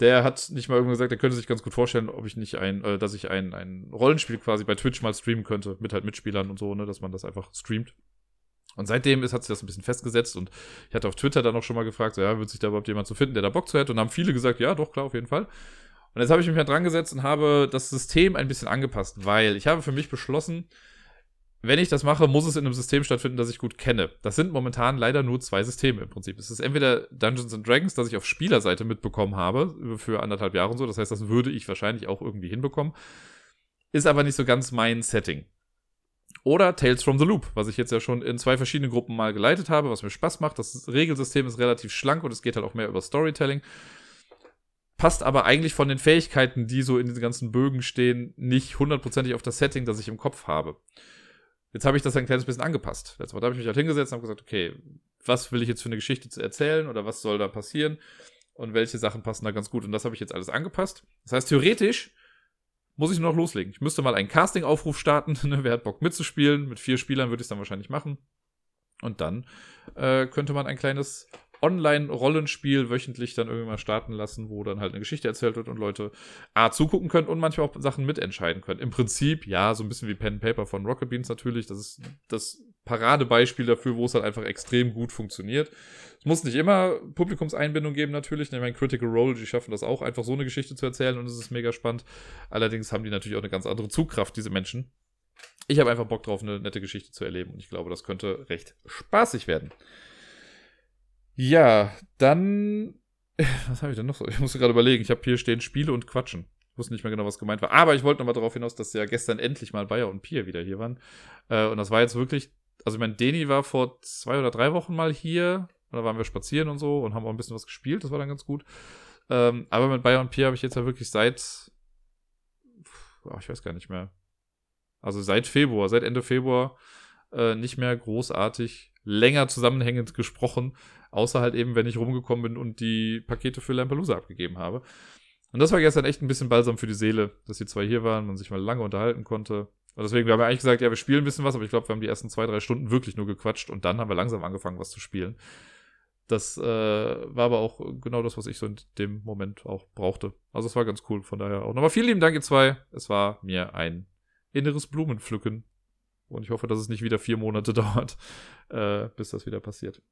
der hat nicht mal irgendwie gesagt, er könnte sich ganz gut vorstellen, ob ich nicht ein, äh, dass ich ein, ein Rollenspiel quasi bei Twitch mal streamen könnte, mit halt Mitspielern und so, ne, dass man das einfach streamt. Und seitdem ist, hat sich das ein bisschen festgesetzt und ich hatte auf Twitter dann auch schon mal gefragt, so, ja, wird sich da überhaupt jemand zu finden, der da Bock zu hätte? Und haben viele gesagt, ja, doch, klar, auf jeden Fall. Und jetzt habe ich mich mal dran gesetzt und habe das System ein bisschen angepasst, weil ich habe für mich beschlossen, wenn ich das mache, muss es in einem System stattfinden, das ich gut kenne. Das sind momentan leider nur zwei Systeme im Prinzip. Es ist entweder Dungeons and Dragons, das ich auf Spielerseite mitbekommen habe, für anderthalb Jahre und so. Das heißt, das würde ich wahrscheinlich auch irgendwie hinbekommen. Ist aber nicht so ganz mein Setting. Oder Tales from the Loop, was ich jetzt ja schon in zwei verschiedenen Gruppen mal geleitet habe, was mir Spaß macht. Das Regelsystem ist relativ schlank und es geht halt auch mehr über Storytelling. Passt aber eigentlich von den Fähigkeiten, die so in diesen ganzen Bögen stehen, nicht hundertprozentig auf das Setting, das ich im Kopf habe. Jetzt habe ich das ein kleines bisschen angepasst. Letztes Mal habe ich mich halt hingesetzt und habe gesagt, okay, was will ich jetzt für eine Geschichte zu erzählen oder was soll da passieren und welche Sachen passen da ganz gut. Und das habe ich jetzt alles angepasst. Das heißt, theoretisch muss ich nur noch loslegen. Ich müsste mal einen Casting-Aufruf starten. Ne? Wer hat Bock mitzuspielen? Mit vier Spielern würde ich es dann wahrscheinlich machen. Und dann äh, könnte man ein kleines Online-Rollenspiel wöchentlich dann irgendwie mal starten lassen, wo dann halt eine Geschichte erzählt wird und Leute A zugucken können und manchmal auch Sachen mitentscheiden können. Im Prinzip, ja, so ein bisschen wie Pen Paper von Rocket Beans natürlich. Das ist das Paradebeispiel dafür, wo es halt einfach extrem gut funktioniert. Es muss nicht immer Publikumseinbindung geben, natürlich. Ich meine, Critical Role, die schaffen das auch, einfach so eine Geschichte zu erzählen und es ist mega spannend. Allerdings haben die natürlich auch eine ganz andere Zugkraft, diese Menschen. Ich habe einfach Bock drauf, eine nette Geschichte zu erleben und ich glaube, das könnte recht spaßig werden. Ja, dann. Was habe ich denn noch so? Ich musste gerade überlegen. Ich habe hier stehen Spiele und Quatschen. Ich wusste nicht mehr genau, was gemeint war. Aber ich wollte nochmal darauf hinaus, dass ja gestern endlich mal Bayer und Pia wieder hier waren. Äh, und das war jetzt wirklich. Also, ich meine, Deni war vor zwei oder drei Wochen mal hier. Und da waren wir spazieren und so und haben auch ein bisschen was gespielt. Das war dann ganz gut. Ähm, aber mit Bayer und Pia habe ich jetzt ja wirklich seit. Oh, ich weiß gar nicht mehr. Also seit Februar, seit Ende Februar äh, nicht mehr großartig länger zusammenhängend gesprochen. Außer halt eben, wenn ich rumgekommen bin und die Pakete für Lampelusa abgegeben habe. Und das war gestern echt ein bisschen balsam für die Seele, dass die zwei hier waren und sich mal lange unterhalten konnte. Und deswegen, wir haben ja eigentlich gesagt, ja, wir spielen ein bisschen was, aber ich glaube, wir haben die ersten zwei, drei Stunden wirklich nur gequatscht und dann haben wir langsam angefangen, was zu spielen. Das äh, war aber auch genau das, was ich so in dem Moment auch brauchte. Also es war ganz cool, von daher auch nochmal vielen lieben Dank, ihr zwei. Es war mir ein inneres Blumenpflücken. Und ich hoffe, dass es nicht wieder vier Monate dauert, äh, bis das wieder passiert.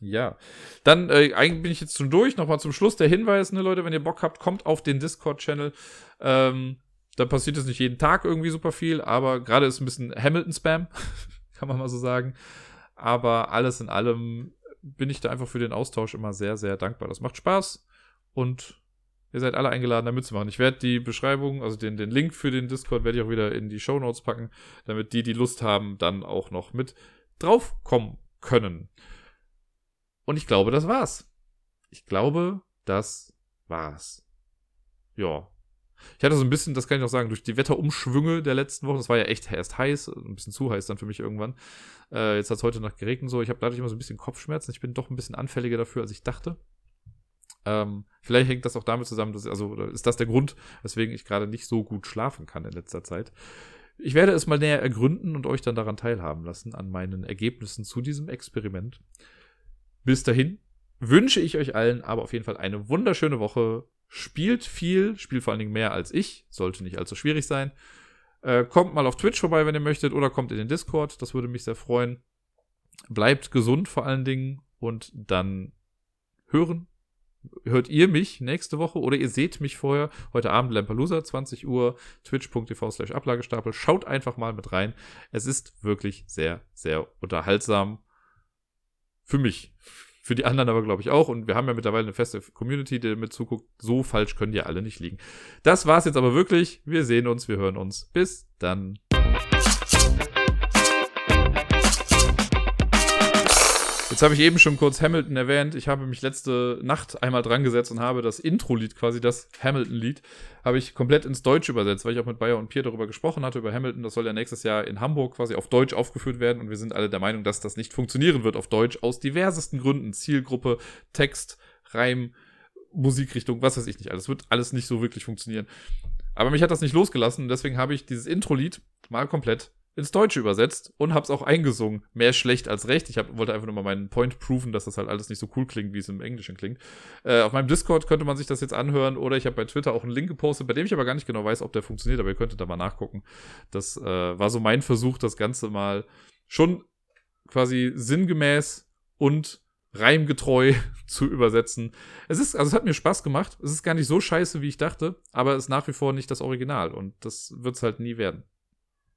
Ja, dann äh, eigentlich bin ich jetzt schon durch. Nochmal zum Schluss der Hinweis, ne Leute, wenn ihr Bock habt, kommt auf den Discord-Channel. Ähm, da passiert jetzt nicht jeden Tag irgendwie super viel, aber gerade ist ein bisschen Hamilton-Spam, kann man mal so sagen. Aber alles in allem bin ich da einfach für den Austausch immer sehr, sehr dankbar. Das macht Spaß und ihr seid alle eingeladen, da mitzumachen. Ich werde die Beschreibung, also den, den Link für den Discord, werde ich auch wieder in die Show Notes packen, damit die, die Lust haben, dann auch noch mit draufkommen können. Und ich glaube, das war's. Ich glaube, das war's. Ja. Ich hatte so ein bisschen, das kann ich noch sagen, durch die Wetterumschwünge der letzten Wochen, das war ja echt erst heiß, ein bisschen zu heiß dann für mich irgendwann. Äh, jetzt hat es heute Nacht geregnet so. Ich habe dadurch immer so ein bisschen Kopfschmerzen. Ich bin doch ein bisschen anfälliger dafür, als ich dachte. Ähm, vielleicht hängt das auch damit zusammen, dass, also ist das der Grund, weswegen ich gerade nicht so gut schlafen kann in letzter Zeit. Ich werde es mal näher ergründen und euch dann daran teilhaben lassen, an meinen Ergebnissen zu diesem Experiment. Bis dahin wünsche ich euch allen aber auf jeden Fall eine wunderschöne Woche. Spielt viel, spielt vor allen Dingen mehr als ich, sollte nicht allzu schwierig sein. Äh, kommt mal auf Twitch vorbei, wenn ihr möchtet, oder kommt in den Discord, das würde mich sehr freuen. Bleibt gesund vor allen Dingen und dann hören. Hört ihr mich nächste Woche oder ihr seht mich vorher heute Abend Lampalooza, 20 Uhr, twitch.tv slash Ablagestapel. Schaut einfach mal mit rein. Es ist wirklich sehr, sehr unterhaltsam für mich. Für die anderen aber, glaube ich, auch. Und wir haben ja mittlerweile eine feste Community, die mit zuguckt. So falsch können die alle nicht liegen. Das war's jetzt aber wirklich. Wir sehen uns, wir hören uns. Bis dann. Jetzt habe ich eben schon kurz Hamilton erwähnt. Ich habe mich letzte Nacht einmal dran gesetzt und habe das Intro-Lied, quasi das Hamilton-Lied, habe ich komplett ins Deutsche übersetzt, weil ich auch mit Bayer und Pierre darüber gesprochen hatte, über Hamilton. Das soll ja nächstes Jahr in Hamburg quasi auf Deutsch aufgeführt werden und wir sind alle der Meinung, dass das nicht funktionieren wird auf Deutsch, aus diversesten Gründen. Zielgruppe, Text, Reim, Musikrichtung, was weiß ich nicht alles. Wird alles nicht so wirklich funktionieren. Aber mich hat das nicht losgelassen und deswegen habe ich dieses Intro-Lied mal komplett ins Deutsche übersetzt und hab's auch eingesungen. Mehr schlecht als recht. Ich hab, wollte einfach nur mal meinen Point proven, dass das halt alles nicht so cool klingt, wie es im Englischen klingt. Äh, auf meinem Discord könnte man sich das jetzt anhören oder ich habe bei Twitter auch einen Link gepostet, bei dem ich aber gar nicht genau weiß, ob der funktioniert, aber ihr könntet da mal nachgucken. Das äh, war so mein Versuch, das Ganze mal schon quasi sinngemäß und reimgetreu zu übersetzen. Es ist, also es hat mir Spaß gemacht. Es ist gar nicht so scheiße, wie ich dachte, aber es ist nach wie vor nicht das Original und das wird es halt nie werden.